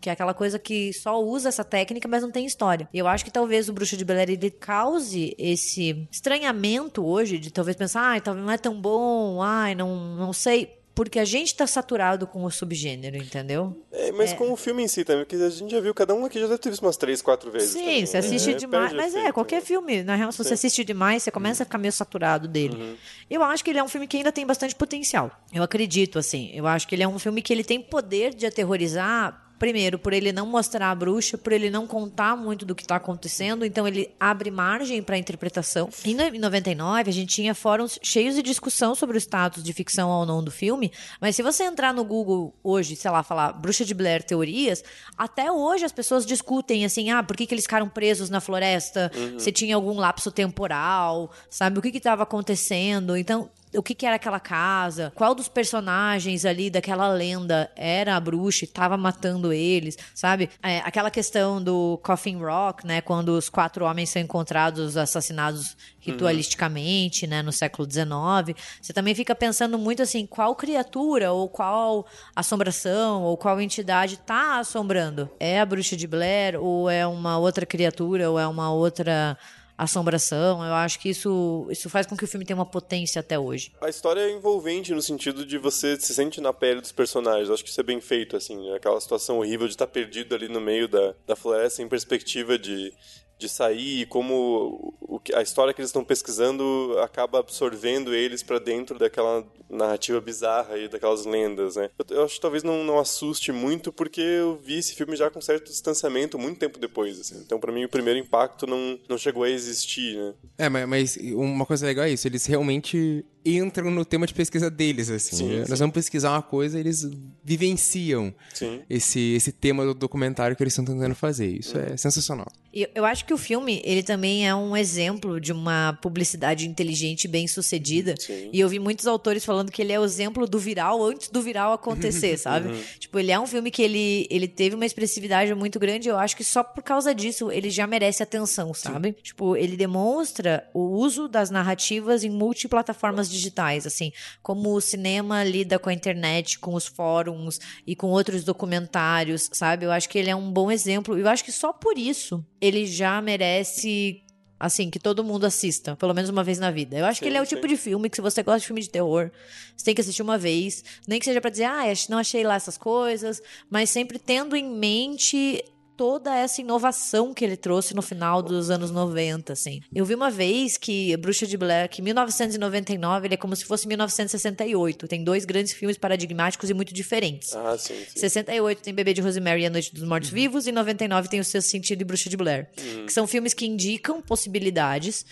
Que é aquela coisa que só usa essa técnica, mas não tem história. E eu acho que talvez o Bruxa de ele cause esse estranhamento hoje de talvez pensar, ai, talvez não é tão bom, ai, não, não sei. Porque a gente tá saturado com o subgênero, entendeu? É, mas com o filme em si também, porque a gente já viu, cada um aqui já deve ter visto umas três, quatro vezes. Sim, também, você assiste né? demais. Mas é, efeito, qualquer né? filme, na real, se você Sim. assiste demais, você começa a ficar meio saturado dele. Uhum. Eu acho que ele é um filme que ainda tem bastante potencial. Eu acredito, assim. Eu acho que ele é um filme que ele tem poder de aterrorizar. Primeiro, por ele não mostrar a bruxa, por ele não contar muito do que está acontecendo, então ele abre margem para interpretação. Em 99, a gente tinha fóruns cheios de discussão sobre o status de ficção ou não do filme, mas se você entrar no Google hoje, sei lá, falar Bruxa de Blair teorias, até hoje as pessoas discutem assim, ah, por que, que eles ficaram presos na floresta? Se tinha algum lapso temporal, sabe? O que estava acontecendo? Então, o que, que era aquela casa, qual dos personagens ali daquela lenda era a bruxa e tava matando eles, sabe? É, aquela questão do Coffin Rock, né? Quando os quatro homens são encontrados assassinados ritualisticamente, né? No século XIX. Você também fica pensando muito assim, qual criatura ou qual assombração ou qual entidade tá assombrando? É a bruxa de Blair ou é uma outra criatura ou é uma outra assombração. Eu acho que isso, isso faz com que o filme tenha uma potência até hoje. A história é envolvente no sentido de você se sente na pele dos personagens. Eu acho que isso é bem feito, assim. né? Aquela situação horrível de estar perdido ali no meio da, da floresta, sem perspectiva de, de sair, e como a história que eles estão pesquisando acaba absorvendo eles pra dentro daquela narrativa bizarra e daquelas lendas, né? Eu, acho que talvez não, não assuste muito, porque eu vi esse filme já com certo distanciamento muito tempo depois, assim. Então, pra mim, o primeiro impacto não, não chegou a existir, né? É, mas, mas uma coisa legal é isso, eles realmente entram no tema de pesquisa deles, assim. Sim, Nós sim. vamos pesquisar uma coisa, eles vivenciam Sim. esse, esse tema do documentário que eles estão tentando fazer. Isso é sensacional. E eu acho que o filme, ele também é um exemplo de uma publicidade inteligente e bem sucedida. Sim. E eu vi muitos autores falando que ele é o exemplo do viral antes do viral acontecer, sabe? Tipo, ele é um filme que ele, ele teve uma expressividade muito grande. Eu acho que só por causa disso ele já merece atenção, sabe? Tipo, ele demonstra o uso das narrativas em multiplataformas digitais, assim, como o cinema lida com a internet, com os fóruns e com outros documentários, sabe? Eu acho que ele é um bom exemplo. Eu acho que só por isso ele já merece assim, que todo mundo assista, pelo menos uma vez na vida. Eu acho que Sim, ele é o sim. tipo de filme que se você gosta de filme de terror, você tem que assistir uma vez, nem que seja pra dizer, ah, não achei lá essas coisas, mas sempre tendo em mente toda essa inovação que ele trouxe no final dos anos 90, assim. Eu vi uma vez que Bruxa de Blair, que 1999, ele é como se fosse 1968. Tem dois grandes filmes paradigmáticos e muito diferentes. Ah, sim, sim. 68 tem Bebê de Rosemary e A Noite dos Mortos Vivos e 99 tem O Seu Sentido e Bruxa de Blair. Que são filmes que indicam possibilidades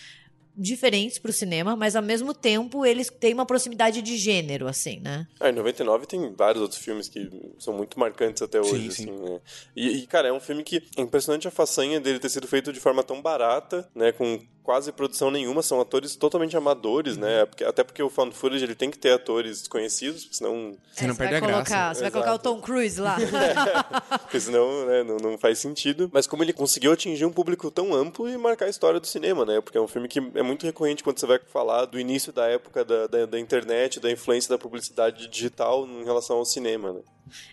diferentes pro cinema, mas ao mesmo tempo eles têm uma proximidade de gênero, assim, né? Ah, em 99 tem vários outros filmes que são muito marcantes até hoje, Sim, sim. assim, né? E, e, cara, é um filme que é impressionante a façanha dele ter sido feito de forma tão barata, né? Com quase produção nenhuma, são atores totalmente amadores, né? Porque- até porque o found footage ele tem que ter atores desconhecidos, porque senão, Você não É, perde a vai graça. colocar, Você vai colocar o. Tom Cruise lá. porque senão né, não, não faz sentido. Mas como ele conseguiu atingir um público tão amplo e marcar a história do cinema, né? Porque é um filme que é muito recorrente quando você vai falar do início da época da, da, da internet, da influência da publicidade digital em relação ao cinema, né?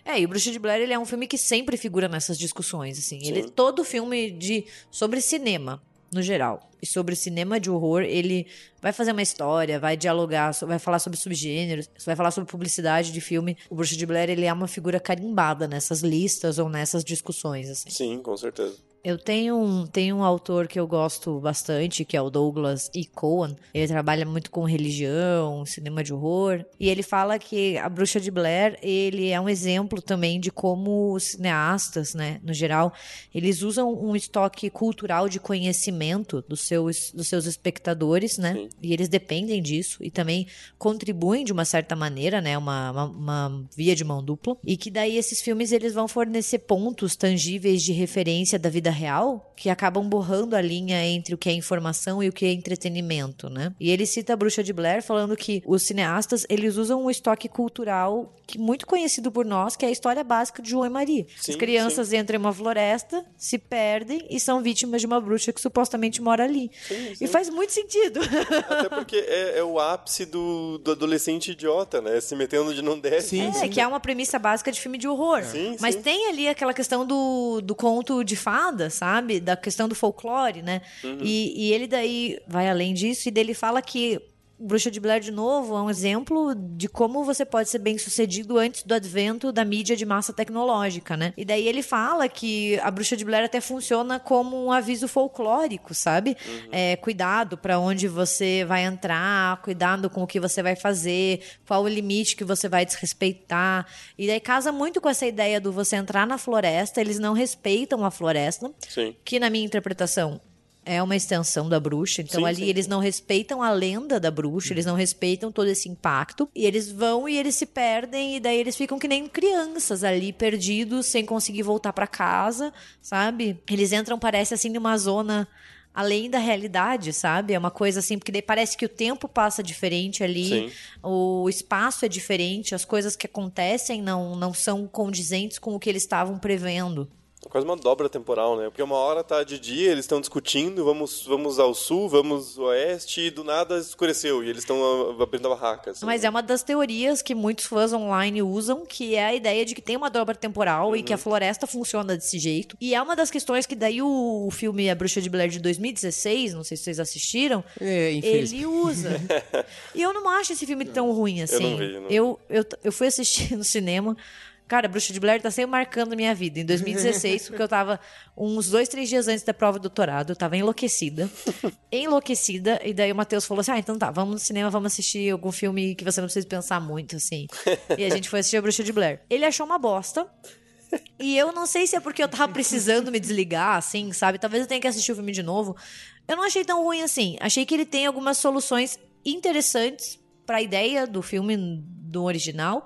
É, e o Bruxa de Blair ele é um filme que sempre figura nessas discussões, assim. Ele todo filme de sobre cinema no geral e sobre cinema de horror, ele vai fazer uma história, vai dialogar, vai falar sobre subgêneros, vai falar sobre publicidade de filme. O Bruxa de Blair ele é uma figura carimbada nessas listas ou nessas discussões, assim. Sim, com certeza. Eu tenho um, tenho um autor que eu gosto bastante, que é o Douglas E. Cohen. Ele trabalha muito com religião, cinema de horror. E ele fala que A Bruxa de Blair, ele é um exemplo também de como os cineastas, né, no geral, eles usam um estoque cultural de conhecimento dos seus, dos seus espectadores, né? Sim. E eles dependem disso e também contribuem de uma certa maneira, né? Uma, uma, uma via de mão dupla. E que daí esses filmes eles vão fornecer pontos tangíveis de referência da vida real que acabam borrando a linha entre o que é informação e o que é entretenimento, né? E ele cita a Bruxa de Blair falando que os cineastas eles usam um estoque cultural que muito conhecido por nós, que é a história básica de João e Maria. Sim, As crianças entram em uma floresta, se perdem e são vítimas de uma bruxa que supostamente mora ali. E faz muito sentido. Até porque é, é o ápice do, do adolescente idiota, né? Se metendo onde não deve. Sim, É, que é uma premissa básica de filme de horror. Sim, Mas sim. tem ali aquela questão do, do conto de fada, sabe? Da questão do folclore, né? Uhum. E, e ele daí vai além disso e dele fala que Bruxa de Blair, de novo, é um exemplo de como você pode ser bem sucedido antes do advento da mídia de massa tecnológica, né? E daí ele fala que a Bruxa de Blair até funciona como um aviso folclórico, sabe? É, cuidado para onde você vai entrar, cuidado com o que você vai fazer, qual o limite que você vai desrespeitar. E daí casa muito com essa ideia do você entrar na floresta, eles não respeitam a floresta, Sim. que na minha interpretação é uma extensão da bruxa. Então Sim, ali sim. eles não respeitam a lenda da bruxa, eles não respeitam todo esse impacto. E eles vão e eles se perdem e daí eles ficam que nem crianças ali perdidos, sem conseguir voltar pra casa, sabe? Eles entram parece assim numa zona além da realidade, sabe? É uma coisa assim, porque daí parece que o tempo passa diferente ali, Sim. o espaço é diferente, as coisas que acontecem não, não são condizentes com o que eles estavam prevendo. É quase uma dobra temporal, né? Porque uma hora tá de dia, eles estão discutindo, vamos, vamos ao sul, vamos ao oeste, e do nada escureceu, e eles estão abrindo a barraca. assim. Mas é uma das teorias que muitos fãs online usam, que é a ideia de que tem uma dobra temporal e que a floresta funciona desse jeito. E é uma das questões que daí o, filme A Bruxa de Blair de 2016, não sei se vocês assistiram, É, ele usa. e eu não acho esse filme tão ruim assim. não vi, não. Eu, eu, eu fui assistir no cinema. Cara, Bruxa de Blair tá sempre marcando a minha vida. Em 2016, porque eu tava uns dois, três dias antes da prova do doutorado, eu tava enlouquecida. enlouquecida. E daí o Matheus falou assim: Ah, então tá, vamos no cinema, vamos assistir algum filme que você não precisa pensar muito, assim. e a gente foi assistir a Bruxa de Blair. Ele achou uma bosta. E eu não sei se é porque eu tava precisando me desligar, assim, sabe? Talvez eu tenha que assistir o filme de novo. Eu não achei tão ruim assim. Achei que ele tem algumas soluções interessantes pra ideia do filme do original.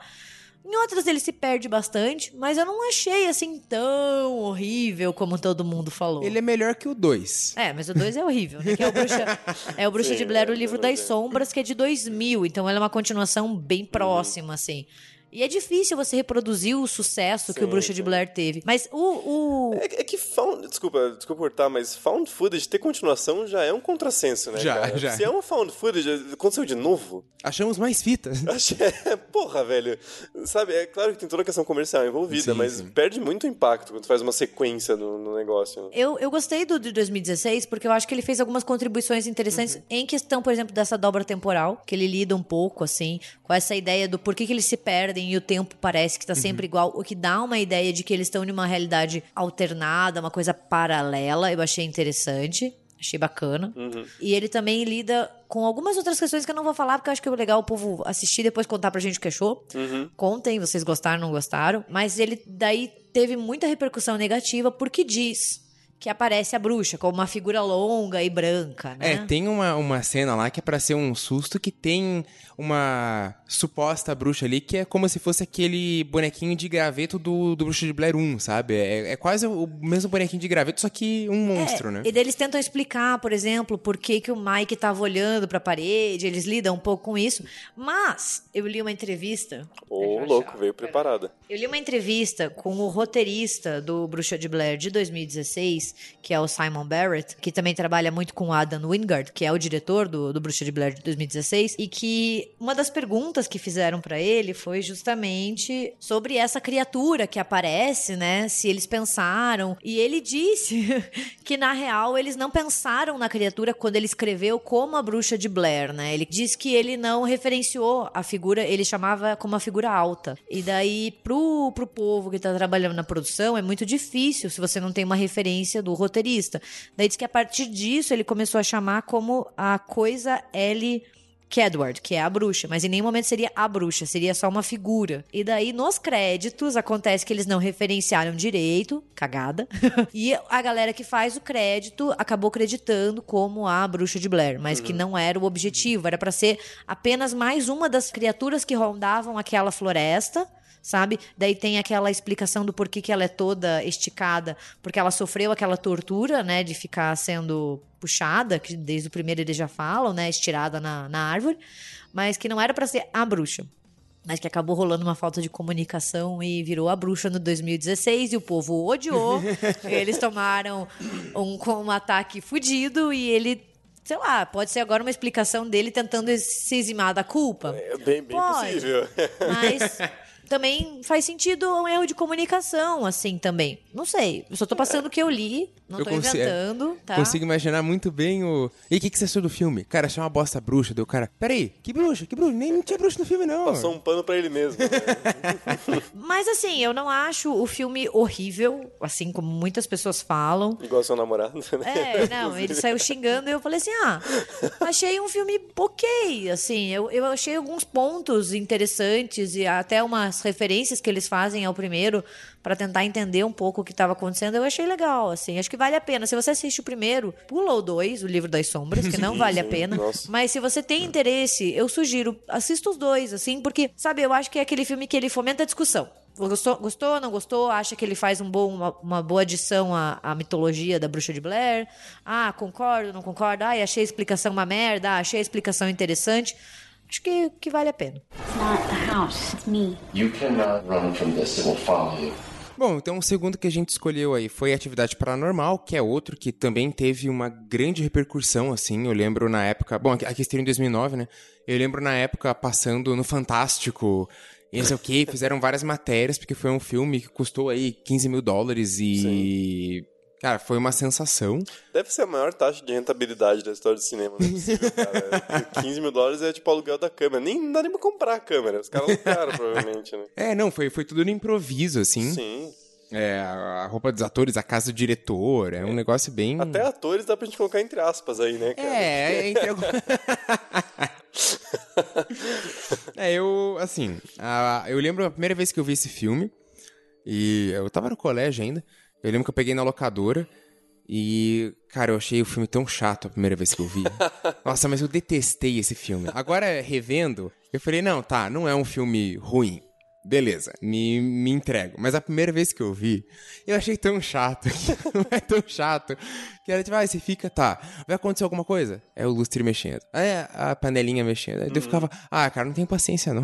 Em outras ele se perde bastante, mas eu não achei assim tão horrível como todo mundo falou. Ele é melhor que o 2. É, mas o 2 é horrível, né? Que é o Bruxa, é o Bruxa Sim, de Blair, o é, livro é das nojento. sombras, que é de 2000. Então ela é uma continuação bem próxima, assim. E é difícil você reproduzir o sucesso que o Sim, Bruxa de sim. Blair teve. Mas o... o... É, é que found, desculpa, desculpa cortar, mas found footage ter continuação já é um contrassenso, né, Já, cara? já. Se é um found footage, aconteceu de novo? Achamos mais fitas. Achei- Porra, velho. Sabe, é claro que tem toda a questão comercial envolvida, Sim, mas sim. perde muito impacto quando faz uma sequência no, no negócio. né? Eu, eu gostei do de 2016 porque eu acho que ele fez algumas contribuições interessantes Uhum. em questão, por exemplo, dessa dobra temporal, que ele lida um pouco, assim, com essa ideia do por que, que eles se perdem e o tempo parece que tá sempre igual, o que dá uma ideia de que eles estão numa realidade alternada, uma coisa paralela. Eu achei interessante. Achei bacana. E ele também lida com algumas outras questões que eu não vou falar, porque eu acho que é legal o povo assistir e depois contar pra gente o que achou. Contem, vocês gostaram, não gostaram. Mas ele daí teve muita repercussão negativa porque diz que aparece a bruxa como uma figura longa e branca, né? É, tem uma, uma cena lá que é pra ser um susto que tem uma suposta bruxa ali que é como se fosse aquele bonequinho de graveto do, do Bruxa de Blair 1, sabe? É, é quase o mesmo bonequinho de graveto, só que um monstro, É, né? E daí eles tentam explicar, por exemplo, por que, que o Mike tava olhando pra parede, eles lidam um pouco com isso. Mas eu li uma entrevista. Ô, louco, veio preparada. Eu li uma entrevista com o roteirista do Bruxa de Blair de 2016, que é o Simon Barrett, que também trabalha muito com o Adam Wingard, que é o diretor do, do Bruxa de Blair de 2016, e que uma das perguntas que fizeram pra ele foi justamente sobre essa criatura que aparece, né? Se eles pensaram. E ele disse que, na real, eles não pensaram na criatura quando ele escreveu como a Bruxa de Blair, né? Ele disse que ele não referenciou a figura, ele chamava como uma figura alta. E daí, pro, pro povo que tá trabalhando na produção, é muito difícil se você não tem uma referência do roteirista. Daí diz que a partir disso ele começou a chamar como a coisa L. Kedward, que é a bruxa, mas em nenhum momento seria a bruxa, seria só uma figura. E daí, nos créditos, acontece que eles não referenciaram direito, cagada, e a galera que faz o crédito acabou acreditando como a bruxa de Blair, mas que não era o objetivo, era para ser apenas mais uma das criaturas que rondavam aquela floresta sabe? Daí tem aquela explicação do porquê que ela é toda esticada, porque ela sofreu aquela tortura, né, de ficar sendo puxada, que desde o primeiro eles já falam, né, estirada na, na árvore, mas que não era para ser a bruxa. Mas que acabou rolando uma falta de comunicação e virou a bruxa no 2016 e o povo odiou. Eles tomaram um, um ataque fudido e ele sei lá, pode ser agora uma explicação dele tentando se eximar da culpa. É bem, bem Pode. possível. Mas também faz sentido um erro de comunicação, assim, também. Não sei. Eu só tô passando o que eu li, não Eu tô consi- é, inventando, tá? Consigo imaginar muito bem o. E o que, que você achou do filme? Cara, achei uma bosta bruxa. Deu cara. Peraí, que bruxa? Que bruxa? Nem tinha bruxa no filme, não. Passou um pano pra ele mesmo. né? Mas assim, eu não acho o filme horrível, assim como muitas pessoas falam. Igual seu namorado, né? É, não, ele saiu xingando e eu falei assim: ah, achei um filme ok, assim, eu, eu achei alguns pontos interessantes e até umas referências que eles fazem ao primeiro pra tentar entender um pouco o que estava acontecendo, eu achei legal, assim, acho que vale a pena. Se você assiste o primeiro, pula o dois, o livro das sombras, que não vale a pena. nossa. Mas se você tem interesse, eu sugiro, assista os dois, assim, porque, sabe, eu acho que é aquele filme que ele fomenta a discussão. Gostou, gostou, não gostou? Acha que ele faz um bom, uma, uma boa adição à, à mitologia da bruxa de Blair? Ah, concordo, não concordo? Ah, achei a explicação uma merda. Ah, achei a explicação interessante. Acho que, que vale a pena. Bom, então o segundo que a gente escolheu aí foi Atividade Paranormal, que é outro que também teve uma grande repercussão, assim. Eu lembro na época. Bom, aqui estreou em 2009, né? Eu lembro na época passando no Fantástico. E não sei o que, fizeram várias matérias, porque foi um filme que custou aí 15 mil dólares e. Cara, foi uma sensação. Deve ser a maior taxa de rentabilidade da história do cinema, não é possível, cara. 15 mil dólares é tipo o aluguel da câmera. Nem não dá nem pra comprar a câmera. Os caras alugaram, provavelmente, né? É, não, foi, foi tudo no improviso, assim. Sim. É, a roupa dos atores, a casa do diretor, é um negócio bem. Até atores dá pra gente colocar entre aspas aí, né, cara? É, entre algum- é, eu, assim, a- eu lembro a primeira vez que eu vi esse filme, e eu tava no colégio ainda, eu lembro que eu peguei na locadora, e, cara, eu achei o filme tão chato a primeira vez que eu vi. Nossa, mas eu detestei esse filme. Agora, revendo, eu falei, não, tá, não é um filme ruim. Beleza, me, me entrego. Mas a primeira vez que eu vi, eu achei tão chato. não é tão chato. Que era tipo, ah, você fica, tá, vai acontecer alguma coisa? É o lustre mexendo. É a panelinha mexendo. Aí eu ficava, ah, cara, não tenho paciência não.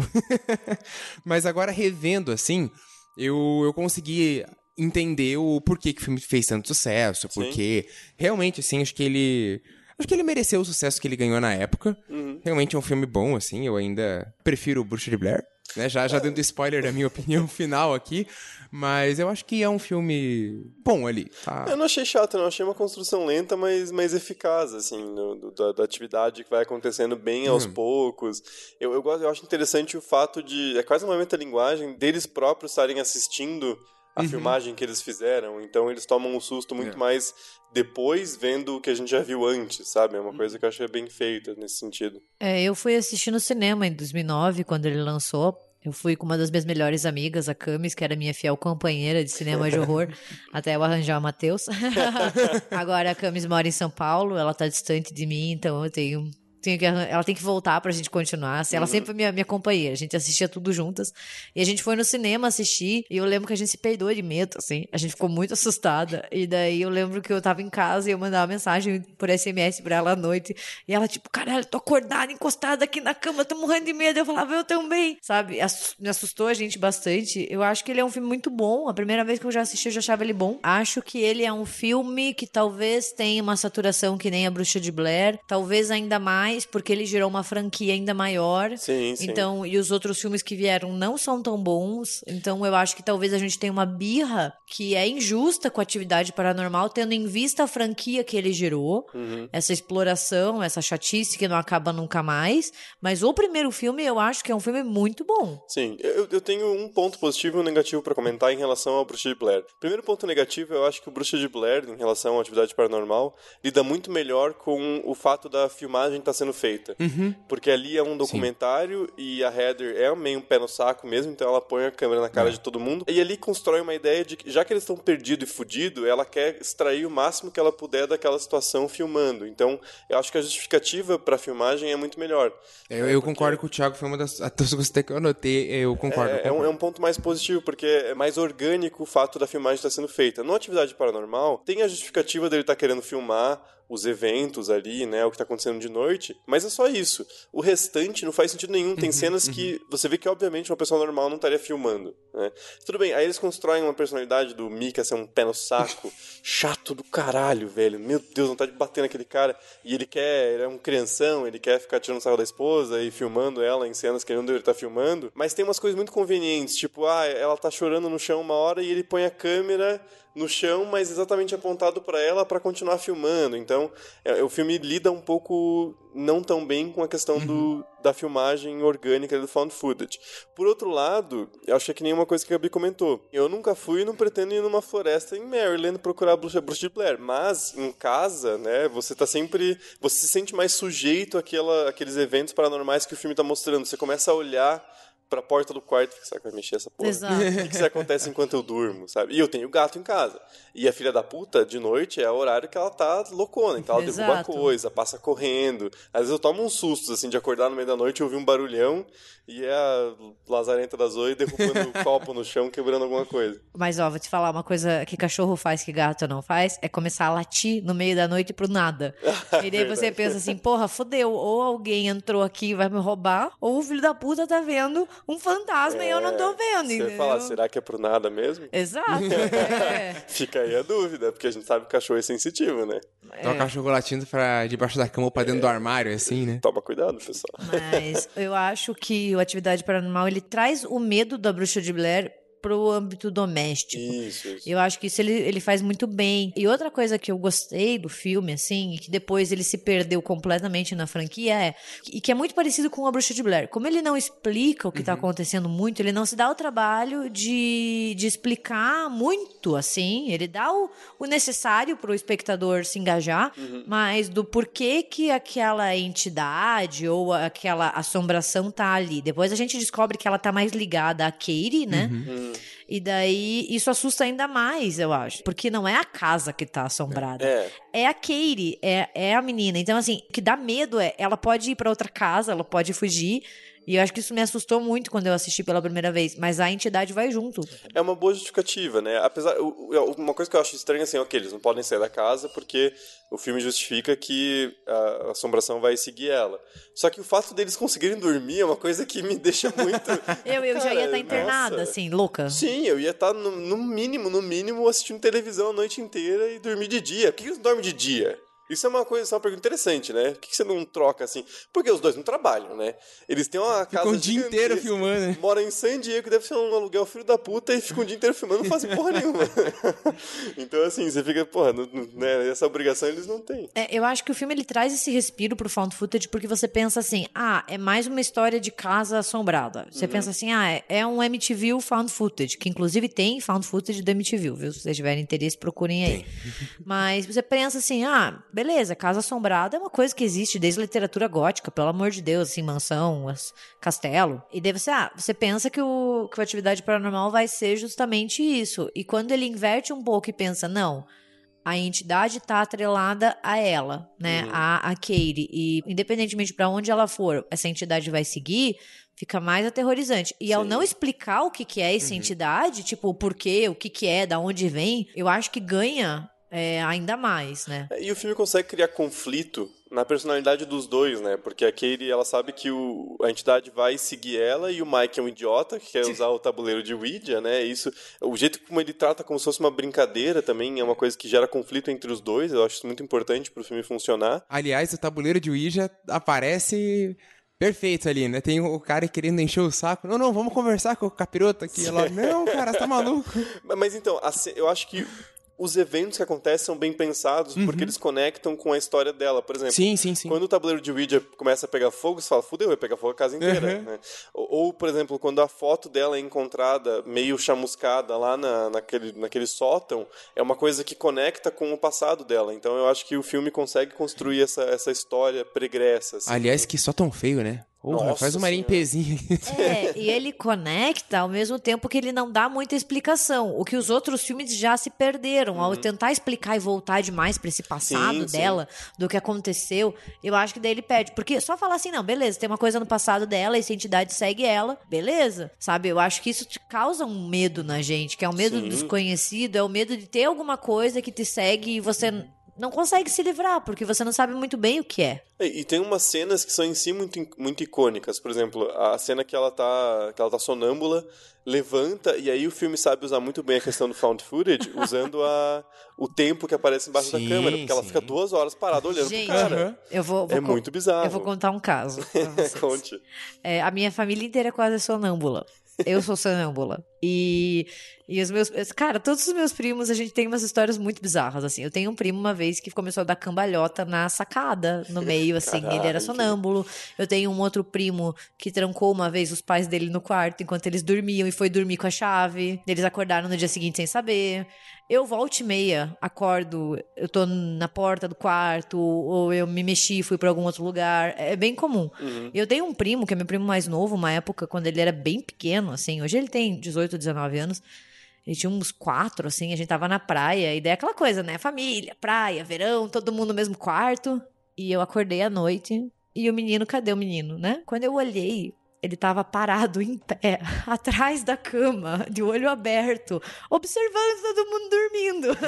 Mas agora revendo assim, eu, eu consegui entender o porquê que o filme fez tanto sucesso. Porque realmente, assim, acho que ele. Acho que ele mereceu o sucesso que ele ganhou na época. Realmente é um filme bom, assim. Eu ainda prefiro o Bruxa de Blair. Né? Já, já dando spoiler da minha opinião final aqui. Mas eu acho que é um filme bom ali. Tá? Eu não achei chato, não. Eu achei uma construção lenta, mas, mas eficaz, assim, no- do- da, da atividade que vai acontecendo bem aos poucos. Eu, eu, gosto, eu acho interessante o fato de. É quase uma metalinguagem deles próprios estarem assistindo a filmagem que eles fizeram. Então eles tomam um susto muito mais depois vendo o que a gente já viu antes, sabe? É uma coisa que eu achei bem feita nesse sentido. É, eu fui assistir no cinema em 2009, quando ele lançou. Eu fui com uma das minhas melhores amigas, a Camis, que era minha fiel companheira de cinema de horror, até eu arranjar o Matheus. Agora a Camis mora em São Paulo, ela tá distante de mim, então eu tenho. Tenho que ela tem que voltar pra gente continuar. assim, Ela sempre foi minha, minha companheira. A gente assistia tudo juntas. E a gente foi no cinema assistir. E eu lembro que a gente se perdoou de medo, assim. A gente ficou muito assustada. E daí eu lembro que eu tava em casa e eu mandava mensagem por SMS pra ela à noite. E ela, tipo, caralho, tô acordada, encostada aqui na cama, tô morrendo de medo. Eu falava, eu também. Sabe? Me assustou a gente bastante. Eu acho que ele é um filme muito bom. A primeira vez que eu já assisti, eu já achava ele bom. Acho que ele é um filme que talvez tenha uma saturação que nem a Bruxa de Blair. Talvez ainda mais mais, porque ele gerou uma franquia ainda maior. Sim, sim. Então, e os outros filmes que vieram não são tão bons. Então, eu acho que talvez a gente tenha uma birra que é injusta com a atividade paranormal, tendo em vista a franquia que ele gerou, Uhum. essa exploração, essa chatice que não acaba nunca mais. Mas o primeiro filme, eu acho que é um filme muito bom. Sim, eu, eu tenho um ponto positivo e um negativo pra comentar em relação ao Bruxa de Blair. Primeiro ponto negativo, eu acho que o Bruxa de Blair, em relação à atividade paranormal, lida muito melhor com o fato da filmagem estar sendo feita. Porque ali é um documentário e a Heather é meio um pé no saco mesmo, então ela põe a câmera na cara de todo mundo. E ali constrói uma ideia de que, já que eles estão perdidos e fudidos, ela quer extrair o máximo que ela puder daquela situação filmando. Então, eu acho que a justificativa pra filmagem é muito melhor. Eu, eu concordo com o Thiago, foi uma das, coisas que eu anotei, eu concordo. É, é um, é um ponto mais positivo, porque é mais orgânico o fato da filmagem estar sendo feita. No Atividade Paranormal, tem a justificativa dele estar querendo filmar os eventos ali, né, o que está acontecendo de noite, mas é só isso. O restante não faz sentido nenhum. Tem cenas que você vê que, obviamente, uma pessoa normal não estaria filmando, né. Tudo bem, aí eles constroem uma personalidade do Mika ser um pé no saco, chato do caralho, velho. Meu Deus, vontade de bater naquele cara. E ele quer, ele é um crianção, ele quer ficar tirando sarro da esposa e filmando ela em cenas que ele não deveria estar filmando. Mas tem umas coisas muito convenientes, tipo, ah, ela tá chorando no chão uma hora e ele põe a câmera no chão, mas exatamente apontado pra ela pra continuar filmando. Então, é, o filme lida um pouco não tão bem com a questão do, da filmagem orgânica do found footage. Por outro lado, eu achei que nenhuma coisa que a Gabi comentou. Eu nunca fui e não pretendo ir numa floresta em Maryland procurar a bruxa, bruxa de Blair, mas em casa, né, você tá sempre, você se sente mais sujeito àquela, àqueles eventos paranormais que o filme tá mostrando. Você começa a olhar pra porta do quarto, que vai mexer essa porra? Exato. O que, que acontece enquanto eu durmo, sabe? E eu tenho gato em casa. E a filha da puta, de noite, é o horário que ela tá loucona. Então ela derruba Exato. coisa, passa correndo. Às vezes eu tomo uns sustos, assim, de acordar no meio da noite e ouvir um barulhão e é a lazarenta da Zoe derrubando o copo no chão, quebrando alguma coisa. Mas, ó, vou te falar uma coisa que cachorro faz que gato não faz, é começar a latir no meio da noite pro nada. E daí você pensa assim, porra, fodeu, ou alguém entrou aqui e vai me roubar, ou o filho da puta tá vendo um fantasma e eu não tô vendo, Você entendeu? fala, será que é pro nada mesmo? Exato. é. Fica aí a dúvida, porque a gente sabe que cachorro é sensitivo, né? Então o cachorro latindo pra debaixo da cama ou pra dentro do armário, assim, né? Toma cuidado, pessoal. Mas eu acho que o Atividade Paranormal, ele traz o medo da bruxa de Blair pro âmbito doméstico. Isso, isso. Eu acho que isso ele, ele faz muito bem. E outra coisa que eu gostei do filme, assim, e que depois ele se perdeu completamente na franquia, é. E que é muito parecido com A Bruxa de Blair. Como ele não explica o que tá acontecendo muito, ele não se dá o trabalho de, de explicar muito, assim. Ele dá o, o necessário pro espectador se engajar, mas do porquê que aquela entidade ou aquela assombração tá ali. Depois a gente descobre que ela tá mais ligada a Katie, né? E daí isso assusta ainda mais, eu acho. Porque não é a casa que tá assombrada. É. É a Katie, é, é a menina. Então, assim, o que dá medo é ela pode ir pra outra casa, ela pode fugir. E eu acho que isso me assustou muito quando eu assisti pela primeira vez. Mas a entidade vai junto. É uma boa justificativa, né? Apesar. o- Uma coisa que eu acho estranha assim, ok, eles não podem sair da casa porque o filme justifica que a assombração vai seguir ela. Só que o fato deles conseguirem dormir é uma coisa que me deixa muito. Eu, eu já ia Cara, estar internada, nossa. assim, louca. Sim, eu ia estar no, no mínimo, no mínimo, assistindo televisão a noite inteira e dormir de dia. Por que eles não dormem de dia? Isso é uma coisa, isso é uma pergunta interessante, né? Por que você não troca assim? Porque os dois não trabalham, né? Eles têm uma casa Ficam o dia inteiro filmando, né? Moram em San Diego, deve ser um aluguel filho da puta e ficam o dia inteiro filmando, não fazem porra nenhuma. então, assim, você fica, porra, não- não- né? essa obrigação eles não têm. É, eu acho que o filme ele traz esse respiro pro found footage porque você pensa assim, ah, é mais uma história de casa assombrada. Você pensa assim, ah, é, é um MTV found footage, que inclusive tem found footage do MTV, viu? Se vocês tiverem interesse, procurem aí. Mas você pensa assim, ah, beleza, casa assombrada é uma coisa que existe desde a literatura gótica, pelo amor de Deus, assim, mansão, as- castelo. E daí você, ah, você pensa que o, que o Atividade Paranormal vai ser justamente isso. E quando ele inverte um pouco e pensa, não, a entidade tá atrelada a ela, né? A, a Katie. E independentemente para onde ela for, essa entidade vai seguir, fica mais aterrorizante. E ao Sim. não explicar o que, que é essa entidade, tipo, o porquê, o que, que é, da onde vem, eu acho que ganha. É, ainda mais, né? E o filme consegue criar conflito na personalidade dos dois, né? Porque a Katie, ela sabe que o, a entidade vai seguir ela e o Mike é um idiota que quer usar o tabuleiro de Ouija, né? Isso, o jeito como ele trata como se fosse uma brincadeira também é uma coisa que gera conflito entre os dois. Eu acho isso muito importante pro filme funcionar. Aliás, o tabuleiro de Ouija aparece perfeito ali, né? Tem o cara querendo encher o saco. Não, não, vamos conversar com o capiroto aqui. Ela, não, cara, você tá maluco. Mas, então, eu acho que os eventos que acontecem são bem pensados porque eles conectam com a história dela. Por exemplo, Uhum. Sim, sim, sim. quando o tabuleiro de Ouija começa a pegar fogo, você fala, fudeu, vai pegar fogo a casa inteira. Uhum. né? Ou, ou, por exemplo, quando a foto dela é encontrada meio chamuscada lá na, naquele, naquele sótão, é uma coisa que conecta com o passado dela. Então eu acho que o filme consegue construir essa, essa história pregressa. assim. Aliás, que só tão feio, né? Nossa faz uma limpezinha. É, e ele conecta ao mesmo tempo que ele não dá muita explicação. O que os outros filmes já se perderam. Ao tentar explicar e voltar demais pra esse passado Uhum. Sim, sim. dela, do que aconteceu, eu acho que daí ele perde. Porque só falar assim, não, beleza, tem uma coisa no passado dela, essa entidade segue ela, beleza. Sabe? Eu acho que isso te causa um medo na gente, que é o medo do Sim. desconhecido, é o medo de ter alguma coisa que te segue e você não consegue se livrar, porque você não sabe muito bem o que é. E, e tem umas cenas que são em si muito, muito icônicas. Por exemplo, a cena que ela tá, que ela tá sonâmbula, levanta, e aí o filme sabe usar muito bem a questão do found footage, usando a, o tempo que aparece embaixo Sim, da câmera, porque ela sim. fica duas horas parada olhando Gente, pro cara. eu vou, vou É muito bizarro. Eu vou contar um caso. Conte. É, a minha família inteira é quase sonâmbula. Eu sou sonâmbula. E, e os meus. Cara, todos os meus primos, a gente tem umas histórias muito bizarras, assim. Eu tenho um primo uma vez que começou a dar cambalhota na sacada, no meio, assim. ele era Caralho. sonâmbulo. Eu tenho um outro primo que trancou uma vez os pais dele no quarto enquanto eles dormiam e foi dormir com a chave. Eles acordaram no dia seguinte sem saber. Eu volta e meia, acordo, eu tô na porta do quarto, ou eu me mexi, fui pra algum outro lugar. É bem comum. Eu tenho um primo, que é meu primo mais novo, uma época quando ele era bem pequeno, assim. Hoje ele tem 18, 19 anos. Ele tinha uns quatro, assim, a gente tava na praia, e daí é aquela coisa, né? Família, praia, verão, todo mundo no mesmo quarto. E eu acordei à noite, e o menino, cadê o menino, né? Quando eu olhei, ele tava parado em pé, atrás da cama, de olho aberto, observando todo mundo dormindo.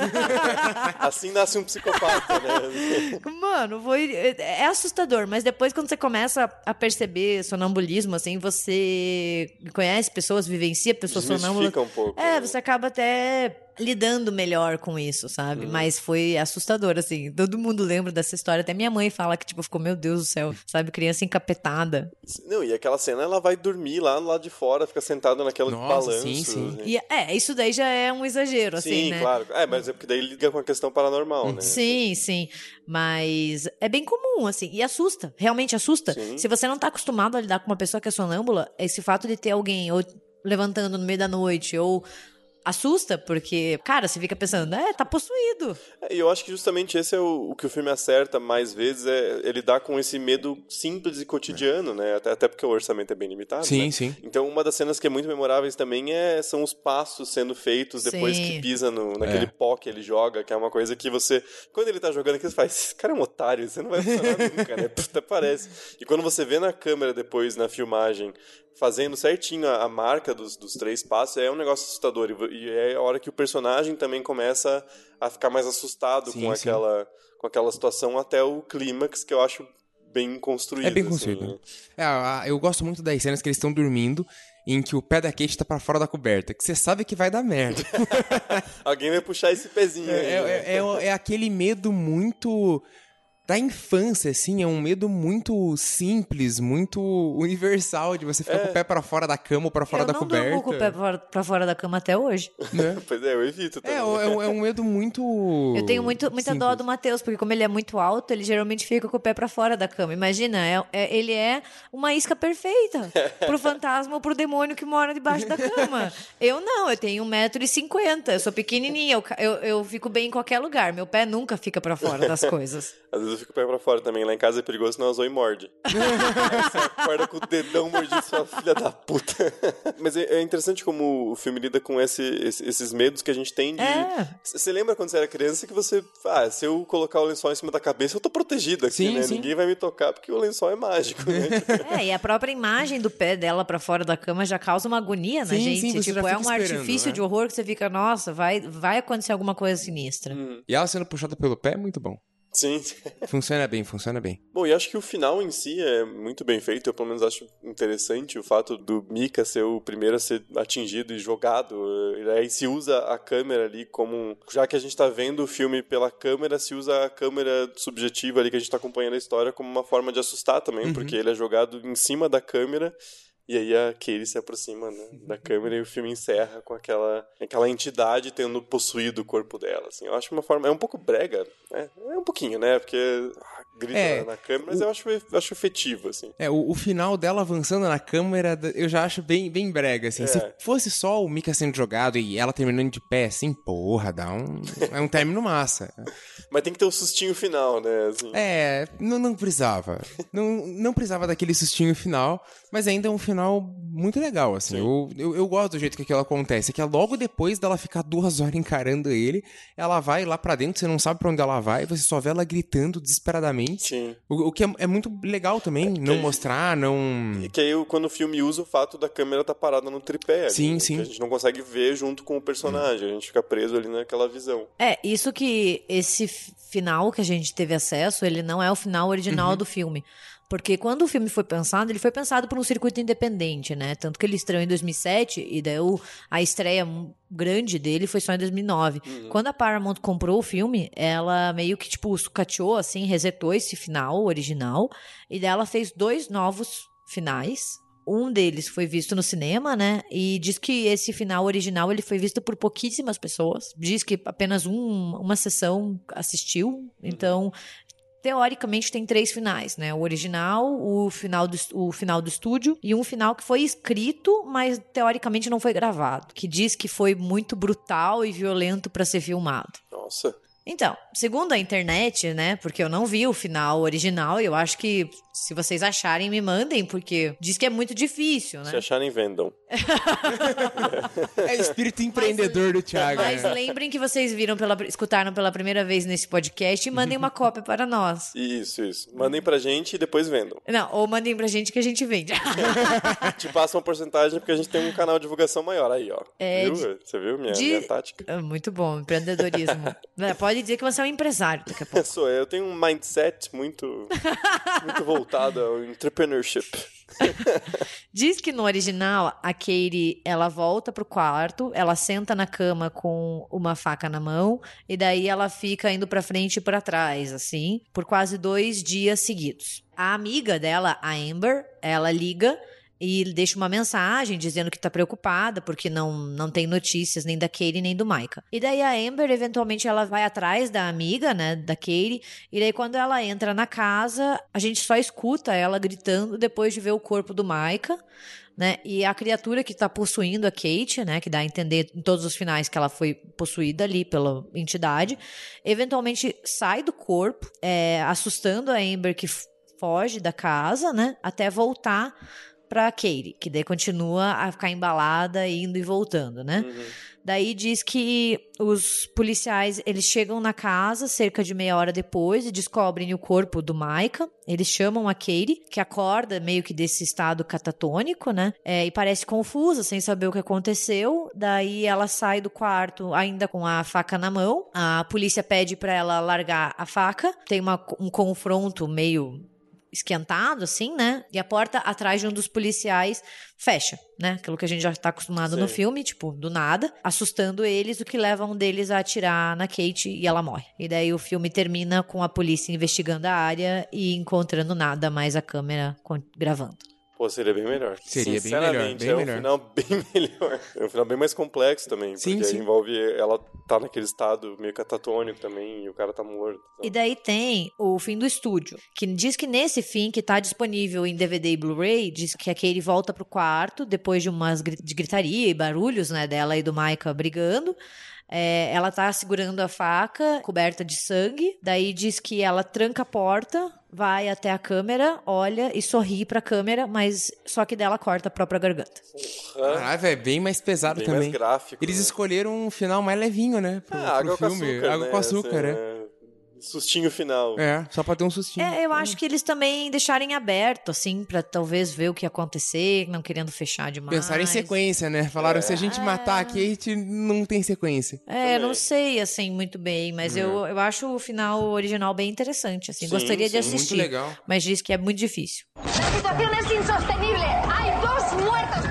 Assim nasce um psicopata, né? Mano, foi. É assustador, mas depois, quando você começa a perceber sonambulismo, assim, você conhece pessoas, vivencia pessoas sonâmbulas. Um pouco. É, né? você acaba até lidando melhor com isso, sabe? Uhum. Mas foi assustador, assim. Todo mundo lembra dessa história. Até minha mãe fala que, tipo, ficou, meu Deus do céu, sabe? Criança encapetada. Não, e aquela cena ela vai dormir lá no lado de fora, fica sentada naquele Nossa, balanço. sim, sim. né? E é, isso daí já é um exagero, assim, Sim, né? claro. É, mas é porque daí liga com a questão paranormal, né? Sim, sim. Mas é bem comum, assim. E assusta. Realmente assusta. Sim. Se você não tá acostumado a lidar com uma pessoa que é sonâmbula, esse fato de ter alguém ou levantando no meio da noite ou assusta, porque, cara, você fica pensando, é, tá possuído. É, E eu acho que justamente esse é o, o que o filme acerta mais vezes, é ele dá com esse medo simples e cotidiano, né? Até, até porque o orçamento é bem limitado, Sim, né? sim. Então uma das cenas que é muito memoráveis também é, são os passos sendo feitos depois Sim. que pisa no, naquele É. pó que ele joga, que é uma coisa que você... Quando ele tá jogando aqui, você faz, esse cara é um otário, você não vai funcionar nunca, né? Até parece. E quando você vê na câmera depois, na filmagem, fazendo certinho a, a marca dos, dos três passos, é um negócio assustador. E E é a hora que o personagem também começa a ficar mais assustado Sim, com, sim. aquela, com aquela situação até o clímax, que eu acho bem construído. É bem assim, construído. né? né? É, a- eu gosto muito das cenas que eles estão dormindo, em que o pé da Kate tá pra fora da coberta, que você sabe que vai dar merda. Alguém vai puxar esse pezinho aí. É, né? é- é- é aquele medo muito da infância, assim, é um medo muito simples, muito universal, de você ficar com o pé pra fora da cama ou pra fora eu da não coberta. durmo com o pé pra fora, pra fora da cama até hoje. né? Pois é, eu evito também. É, é, um- é um medo muito. Eu tenho muito, muita dó simples. do Matheus, porque como ele é muito alto, ele geralmente fica com o pé pra fora da cama. Imagina, é- é- ele é uma isca perfeita pro fantasma ou pro demônio que mora debaixo da cama. Eu não, eu tenho 1,50m, eu sou pequenininha, eu, eu, eu fico bem em qualquer lugar. Meu pé nunca fica pra fora das coisas. Às vezes eu fico o pé pra fora também. Lá em casa é perigoso, senão a Zoe morde. Você acorda com o dedão mordido, sua filha da puta. Mas é é interessante como o filme lida com esse- esse- esses medos que a gente tem de... É. Você lembra quando você era criança que você... Ah, se eu colocar o lençol em cima da cabeça, eu tô protegido aqui, Sim, né? sim. Ninguém vai me tocar porque o lençol é mágico, né? É, e a própria imagem do pé dela pra fora da cama já causa uma agonia na Sim, gente. sim, tipo, é um artifício né? de horror que você fica, nossa, vai, vai acontecer alguma coisa sinistra. E ela sendo puxada pelo pé é muito bom. Sim. Funciona bem, funciona bem. Bom, e acho que o final em si é muito bem feito. Eu, pelo menos, acho interessante o fato do Mika ser o primeiro a ser atingido e jogado. E aí se usa a câmera ali como. Já que a gente tá vendo o filme pela câmera, se usa a câmera subjetiva ali que a gente tá acompanhando a história como uma forma de assustar também, porque ele é jogado em cima da câmera. E aí a Katie se aproxima né, da câmera e o filme encerra com aquela, aquela entidade tendo possuído o corpo dela. Assim. Eu acho uma forma. É um pouco brega, né? É um pouquinho, né? Porque ah, grita É, na câmera, mas eu acho, eu acho efetivo, assim. É, o, o final dela avançando na câmera, eu já acho bem, bem brega, assim. É. Se fosse só o Mika sendo jogado e ela terminando de pé, assim, porra, dá um... É um término massa. Mas tem que ter o sustinho final, né? Assim. É, não, não precisava. Não, não precisava daquele sustinho final, mas ainda é um final muito legal, assim. Eu, eu, eu gosto do jeito que aquilo acontece. Que é logo depois dela ficar duas horas encarando ele, ela vai lá pra dentro, você não sabe pra onde ela vai, você só vê ela gritando desesperadamente. Sim. O, o que é, é muito legal também, não aí- mostrar, não... E que aí, quando o filme usa o fato da câmera tá parada no tripé. ali, Sim, né? sim. Que a gente não consegue ver junto com o personagem. A gente fica preso ali naquela visão. É, isso que esse final que a gente teve acesso, ele não é o final original do filme. Porque quando o filme foi pensado, ele foi pensado por um circuito independente, né? Tanto que ele estreou em 2007 e daí o- a estreia grande dele foi só em 2009. Quando a Paramount comprou o filme, ela meio que, tipo, sucateou, assim, resetou esse final original e daí ela fez dois novos finais. Um deles foi visto no cinema, né? E diz que esse final original ele foi visto por pouquíssimas pessoas. Diz que apenas um, uma sessão assistiu. Então, teoricamente tem três finais, né? O original, o final do, o final do estúdio e um final que foi escrito, mas teoricamente não foi gravado, que diz que foi muito brutal e violento para ser filmado. Nossa. Então, segundo a internet, né? Porque eu não vi o final original e eu acho que se vocês acharem, me mandem, porque diz que é muito difícil, né? Se acharem, vendam. É espírito empreendedor do Thiago. Mas né? lembrem que vocês viram pela, escutaram pela primeira vez nesse podcast e mandem uma cópia para nós. Isso, isso. Mandem pra gente e depois vendam. Não, ou mandem pra gente que a gente vende. Te passa uma porcentagem porque a gente tem um canal de divulgação maior. Aí, ó. É, viu? de- Você viu minha, de- minha tática? É Muito bom, empreendedorismo. É, Pode dizer que você é um empresário daqui a pouco. Sou eu. Eu tenho um mindset muito, muito voltado ao entrepreneurship. Diz que no original, a Katie, ela volta pro quarto, ela senta na cama com uma faca na mão, e daí ela fica indo pra frente e pra trás, assim, por quase dois dias seguidos. A amiga dela, a Amber, ela liga e deixa uma mensagem dizendo que tá preocupada porque não, não tem notícias nem da Katie nem do Micah. E daí a Amber, eventualmente, ela vai atrás da amiga, né, da Katie, e daí quando ela entra na casa, a gente só escuta ela gritando depois de ver o corpo do Micah, né, e a criatura que tá possuindo a Kate, né, que dá a entender em todos os finais que ela foi possuída ali pela entidade, eventualmente sai do corpo, é, assustando a Amber que foge da casa, né, até voltar pra Katie, que daí continua a ficar embalada, indo e voltando, né? Daí diz que os policiais, eles chegam na casa cerca de meia hora depois e descobrem o corpo do Micah. Eles chamam a Katie, que acorda meio que desse estado catatônico, né? É, e parece confusa, sem saber o que aconteceu. Daí ela sai do quarto ainda com a faca na mão. A polícia pede pra ela largar a faca. Tem uma- um confronto meio esquentado, assim, né? E a porta atrás de um dos policiais fecha, né? Aquilo que a gente já tá acostumado no Sim. filme, tipo, do nada, assustando eles, o que leva um deles a atirar na Kate e ela morre. E daí o filme termina com a polícia investigando a área e encontrando nada, mais a câmera gravando. Pô, seria bem melhor. Seria bem melhor, Sinceramente, bem é um melhor. final bem melhor. É um final bem mais complexo também. Sim, porque sim. envolve ela tá naquele estado meio catatônico também e o cara tá morto. então. E daí tem o fim do estúdio, que diz que nesse fim, que tá disponível em DVD e Blu-ray, diz que a Katie volta pro quarto depois de umas gri- de gritaria e barulhos, né, dela e do Micah brigando. É, ela tá segurando a faca, coberta de sangue. Daí diz que ela tranca a porta, vai até a câmera, olha e sorri pra câmera, mas só que dela corta a própria garganta. Caralho, velho, bem mais pesado Bem também. mais gráfico. Eles né? escolheram um final mais levinho, né? Pro, Ah, pro água com filme. açúcar. água né? com açúcar, Assim, é. é. Sustinho final. É, só pra ter um sustinho. É, eu acho que eles também deixarem aberto, assim, pra talvez ver o que ia acontecer, não querendo fechar demais. Pensaram em sequência, né? Falaram, se a gente matar aqui, a gente não tem sequência. É, Também. não sei, assim, muito bem, mas eu, eu acho o final original bem interessante, assim. Sim, Gostaria de sim, muito assistir. legal. Mas diz que é muito difícil. La situación es insostenible. Hay dos muertos.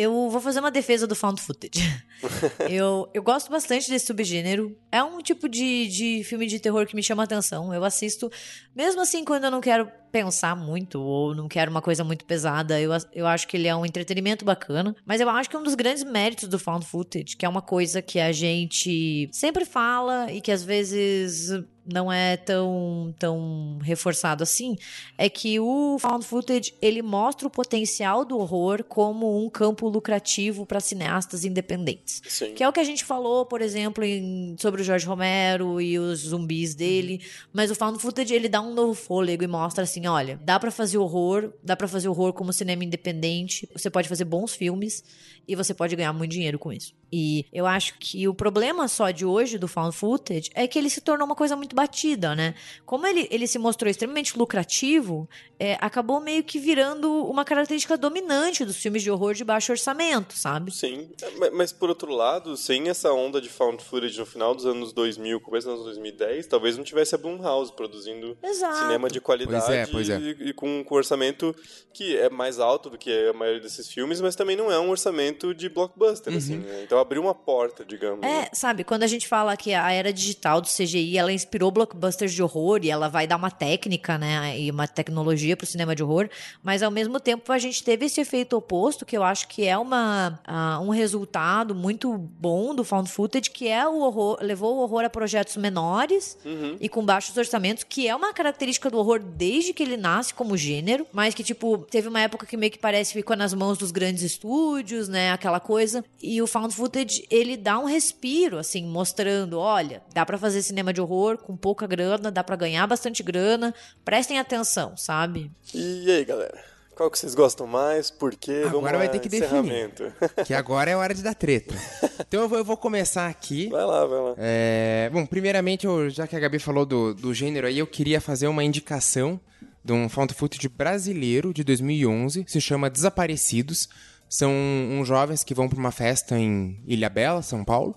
Eu vou fazer uma defesa do found footage. eu, eu gosto bastante desse subgênero. É um tipo de, de filme de terror que me chama a atenção. Eu assisto, mesmo assim, quando eu não quero pensar muito ou não quero uma coisa muito pesada. Eu, eu acho que ele é um entretenimento bacana. Mas eu acho que um dos grandes méritos do found footage, que é uma coisa que a gente sempre fala e que às vezes não é tão, tão reforçado assim, é que o found footage ele mostra o potencial do horror como um campo lucrativo para cineastas independentes. Sim. Que é o que a gente falou, por exemplo, em- sobre o Jorge Romero e os zumbis dele. Mas o found footage ele dá um novo fôlego e mostra assim, olha, dá pra fazer horror, dá pra fazer horror como cinema independente. Você pode fazer bons filmes e você pode ganhar muito dinheiro com isso. E eu acho que o problema só de hoje do found footage é que ele se tornou uma coisa muito batida, né? Como ele, ele se mostrou extremamente lucrativo, é, acabou meio que virando uma característica dominante dos filmes de horror de baixo orçamento, sabe? Sim, mas, mas por outro lado, sem essa onda de found footage no final dos anos 2000, começo dos anos 2010, talvez não tivesse a Blumhouse produzindo Exato. cinema de qualidade Pois é, pois é. E, e com, com orçamento que é mais alto do que a maioria desses filmes, mas também não é um orçamento de blockbuster, assim, né? Então abriu uma porta, digamos. né? É, sabe, quando a gente fala que a era digital do CGI, ela inspirou blockbusters de horror e ela vai dar uma técnica, né, e uma tecnologia pro cinema de horror, mas ao mesmo tempo a gente teve esse efeito oposto, que eu acho que é uma, ah, um resultado muito bom do found footage, que é o horror, levou o horror a projetos menores e com baixos orçamentos, que é uma característica do horror desde que ele nasce como gênero, mas que, tipo, teve uma época que meio que parece ficou nas mãos dos grandes estúdios, né, aquela coisa, e o found footage, ele dá um respiro, assim, mostrando, olha, dá pra fazer cinema de horror com pouca grana, dá pra ganhar bastante grana, prestem atenção, sabe? E aí, galera? Qual que vocês gostam mais? Por quê? Vamos Agora vai lá, ter que definir. Que agora é hora de dar treta. Então eu vou, eu vou começar aqui. vai lá, vai lá. É, bom, primeiramente, eu- já que a Gabi falou do, do gênero aí, eu queria fazer uma indicação de um found footage brasileiro de 2011, se chama Desaparecidos. São uns jovens que vão para uma festa em Ilhabela, São Paulo.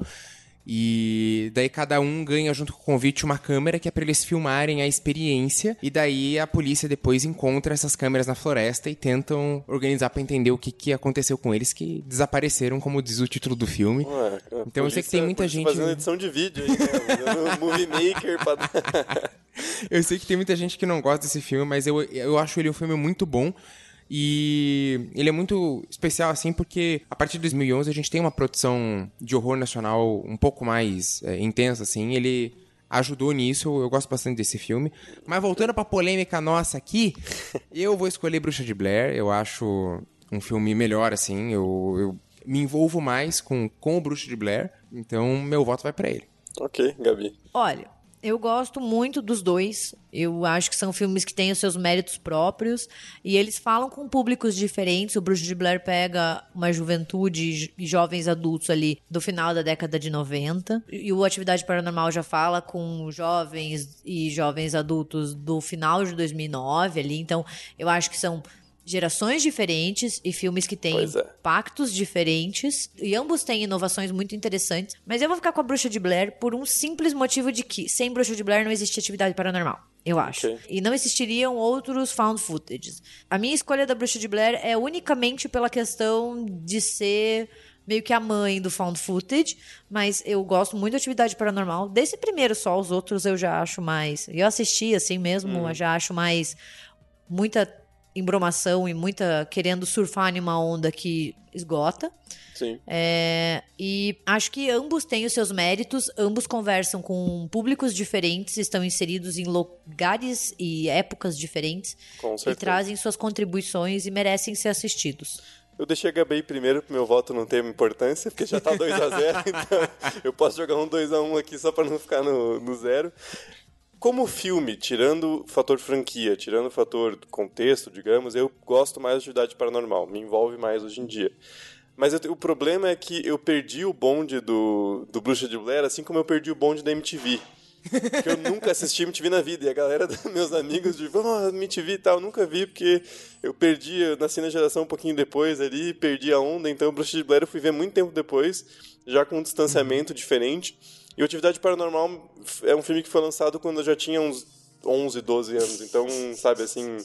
E daí cada um ganha junto com o convite uma câmera que é para eles filmarem a experiência. E daí a polícia depois encontra essas câmeras na floresta e tentam organizar para entender o que, que aconteceu com eles que desapareceram, como diz o título do filme. Ué, Então eu sei que tem muita polícia gente- fazendo edição de vídeo aí, né? Movie Maker pra... Eu sei que tem muita gente que não gosta desse filme, mas eu, eu acho ele um filme muito bom. E ele é muito especial, assim, porque a partir de 2011 a gente tem uma produção de horror nacional um pouco mais é, intensa, assim. Ele ajudou nisso, eu gosto bastante desse filme. Mas voltando pra polêmica nossa aqui, eu vou escolher Bruxa de Blair. Eu acho um filme melhor, assim. Eu, eu me envolvo mais com, com o Bruxa de Blair. Então, meu voto vai pra ele. ok, Gabi. Olha, eu gosto muito dos dois. Eu acho que são filmes que têm os seus méritos próprios e eles falam com públicos diferentes. O Bruxo de Blair pega uma juventude e jovens adultos ali do final da década de 90 e o Atividade Paranormal já fala com jovens e jovens adultos do final de 2009 ali. Então, eu acho que são gerações diferentes e filmes que têm é. impactos diferentes e ambos têm inovações muito interessantes. Mas eu vou ficar com a Bruxa de Blair por um simples motivo de que sem Bruxa de Blair não existe atividade paranormal. Eu acho. Ok. E não existiriam outros found footages. A minha escolha da Bruxa de Blair é unicamente pela questão de ser meio que a mãe do found footage, mas eu gosto muito da atividade paranormal. Desse primeiro só, os outros eu já acho mais. Eu assisti assim mesmo, Hum. eu já acho mais muita embromação e muita querendo surfar em uma onda que esgota. Sim. É, e acho que ambos têm os seus méritos, ambos conversam com públicos diferentes, estão inseridos em lugares e épocas diferentes Com e certeza. trazem suas contribuições e merecem ser assistidos. Eu deixei a Gabi primeiro pro meu voto não ter importância, porque já tá 2x0, então eu posso jogar um 2x1 aqui só pra não ficar no, no zero. Como filme, tirando o fator franquia, tirando o fator contexto, digamos, eu gosto mais de atividade paranormal, me envolve mais hoje em dia. Mas eu, o problema é que eu perdi o bonde do, do Bruxa de Blair, assim como eu perdi o bonde da MTV. Porque eu nunca assisti MTV na vida. E a galera dos meus amigos de vamos, MTV e tal, nunca vi, porque eu perdi, eu nasci na geração um pouquinho depois ali, perdi a onda, então o Bruxa de Blair eu fui ver muito tempo depois, já com um distanciamento diferente. E o Atividade Paranormal é um filme que foi lançado quando eu já tinha uns 11, 12 anos. Então, sabe, assim,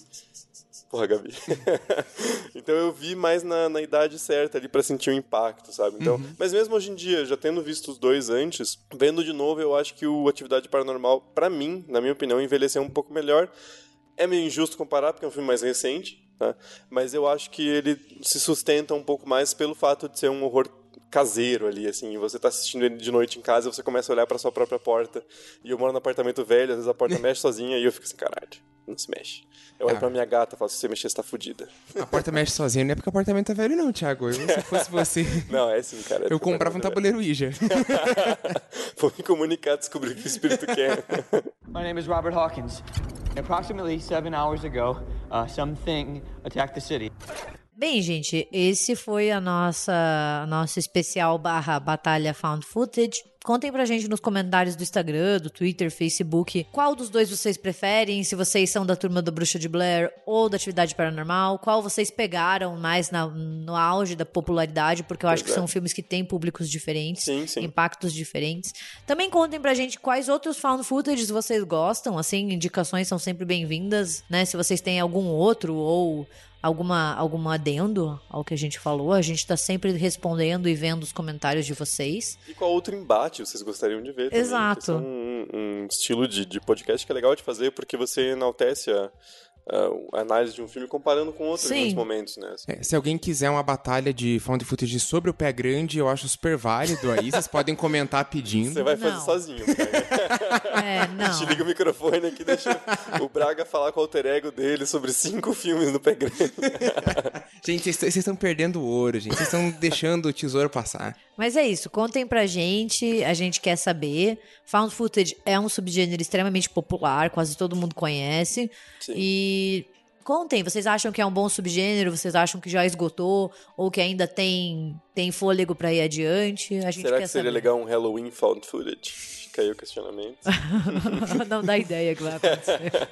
Porra, Gabi. então eu vi mais na, na idade certa ali para sentir o impacto, sabe? Então, uhum. Mas mesmo hoje em dia, já tendo visto os dois antes, vendo de novo, eu acho que o Atividade Paranormal, para mim, na minha opinião, envelheceu um pouco melhor. É meio injusto comparar, porque é um filme mais recente, né? mas eu acho que ele se sustenta um pouco mais pelo fato de ser um horror caseiro ali, assim, você tá assistindo ele de noite em casa, você começa a olhar para sua própria porta, e eu moro num apartamento velho, às vezes a porta mexe sozinha, e eu fico assim, caralho, não se mexe. Eu olho ah. pra minha gata e falo, se você mexer, você tá fudida. A porta mexe sozinha, não é porque o apartamento é velho não, Thiago, eu, se fosse você... não, é assim, cara. É eu comprava um tabuleiro Ouija. Vou me comunicar, descobrir o que o espírito quer. My name is Robert Hawkins. Approximately seven hours ago, uh, something attacked the city. Bem, gente, esse foi a nossa, a nossa especial barra Batalha Found Footage. Contem pra gente nos comentários do Instagram, do Twitter, Facebook, qual dos dois vocês preferem, se vocês são da turma do Bruxa de Blair ou da Atividade Paranormal, qual vocês pegaram mais na, no auge da popularidade, porque eu acho que são filmes que têm públicos diferentes, sim, sim. impactos diferentes. Também contem pra gente quais outros found footages vocês gostam, assim, indicações são sempre bem-vindas, né? Se vocês têm algum outro ou alguma algum adendo ao que a gente falou. A gente está sempre respondendo e vendo os comentários de vocês. E qual outro embate vocês gostariam de ver? Também, Exato. É um, um, estilo de, de podcast que é legal de fazer porque você enaltece a, a análise de um filme comparando com outros em momentos, né? É, se alguém quiser uma batalha de found footage sobre o pé grande, eu acho super válido aí. Vocês podem comentar pedindo. Você vai fazer não. sozinho. é, não. Te liga o microfone aqui, deixa o Braga falar com o alter ego dele sobre cinco filmes no pé grande. gente, vocês estão perdendo ouro, gente. Vocês estão deixando o tesouro passar. Mas é isso, contem pra gente, a gente quer saber. Found footage é um subgênero extremamente popular, quase todo mundo conhece. Sim. E contem, vocês acham que é um bom subgênero? Vocês acham que já esgotou ou que ainda tem tem fôlego para ir adiante? A gente Será que seria saber. legal um Halloween found footage? Fica aí o questionamento. Não dá ideia que vai acontecer.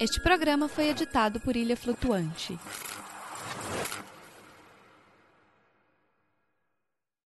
Este programa foi editado por Ilha Flutuante.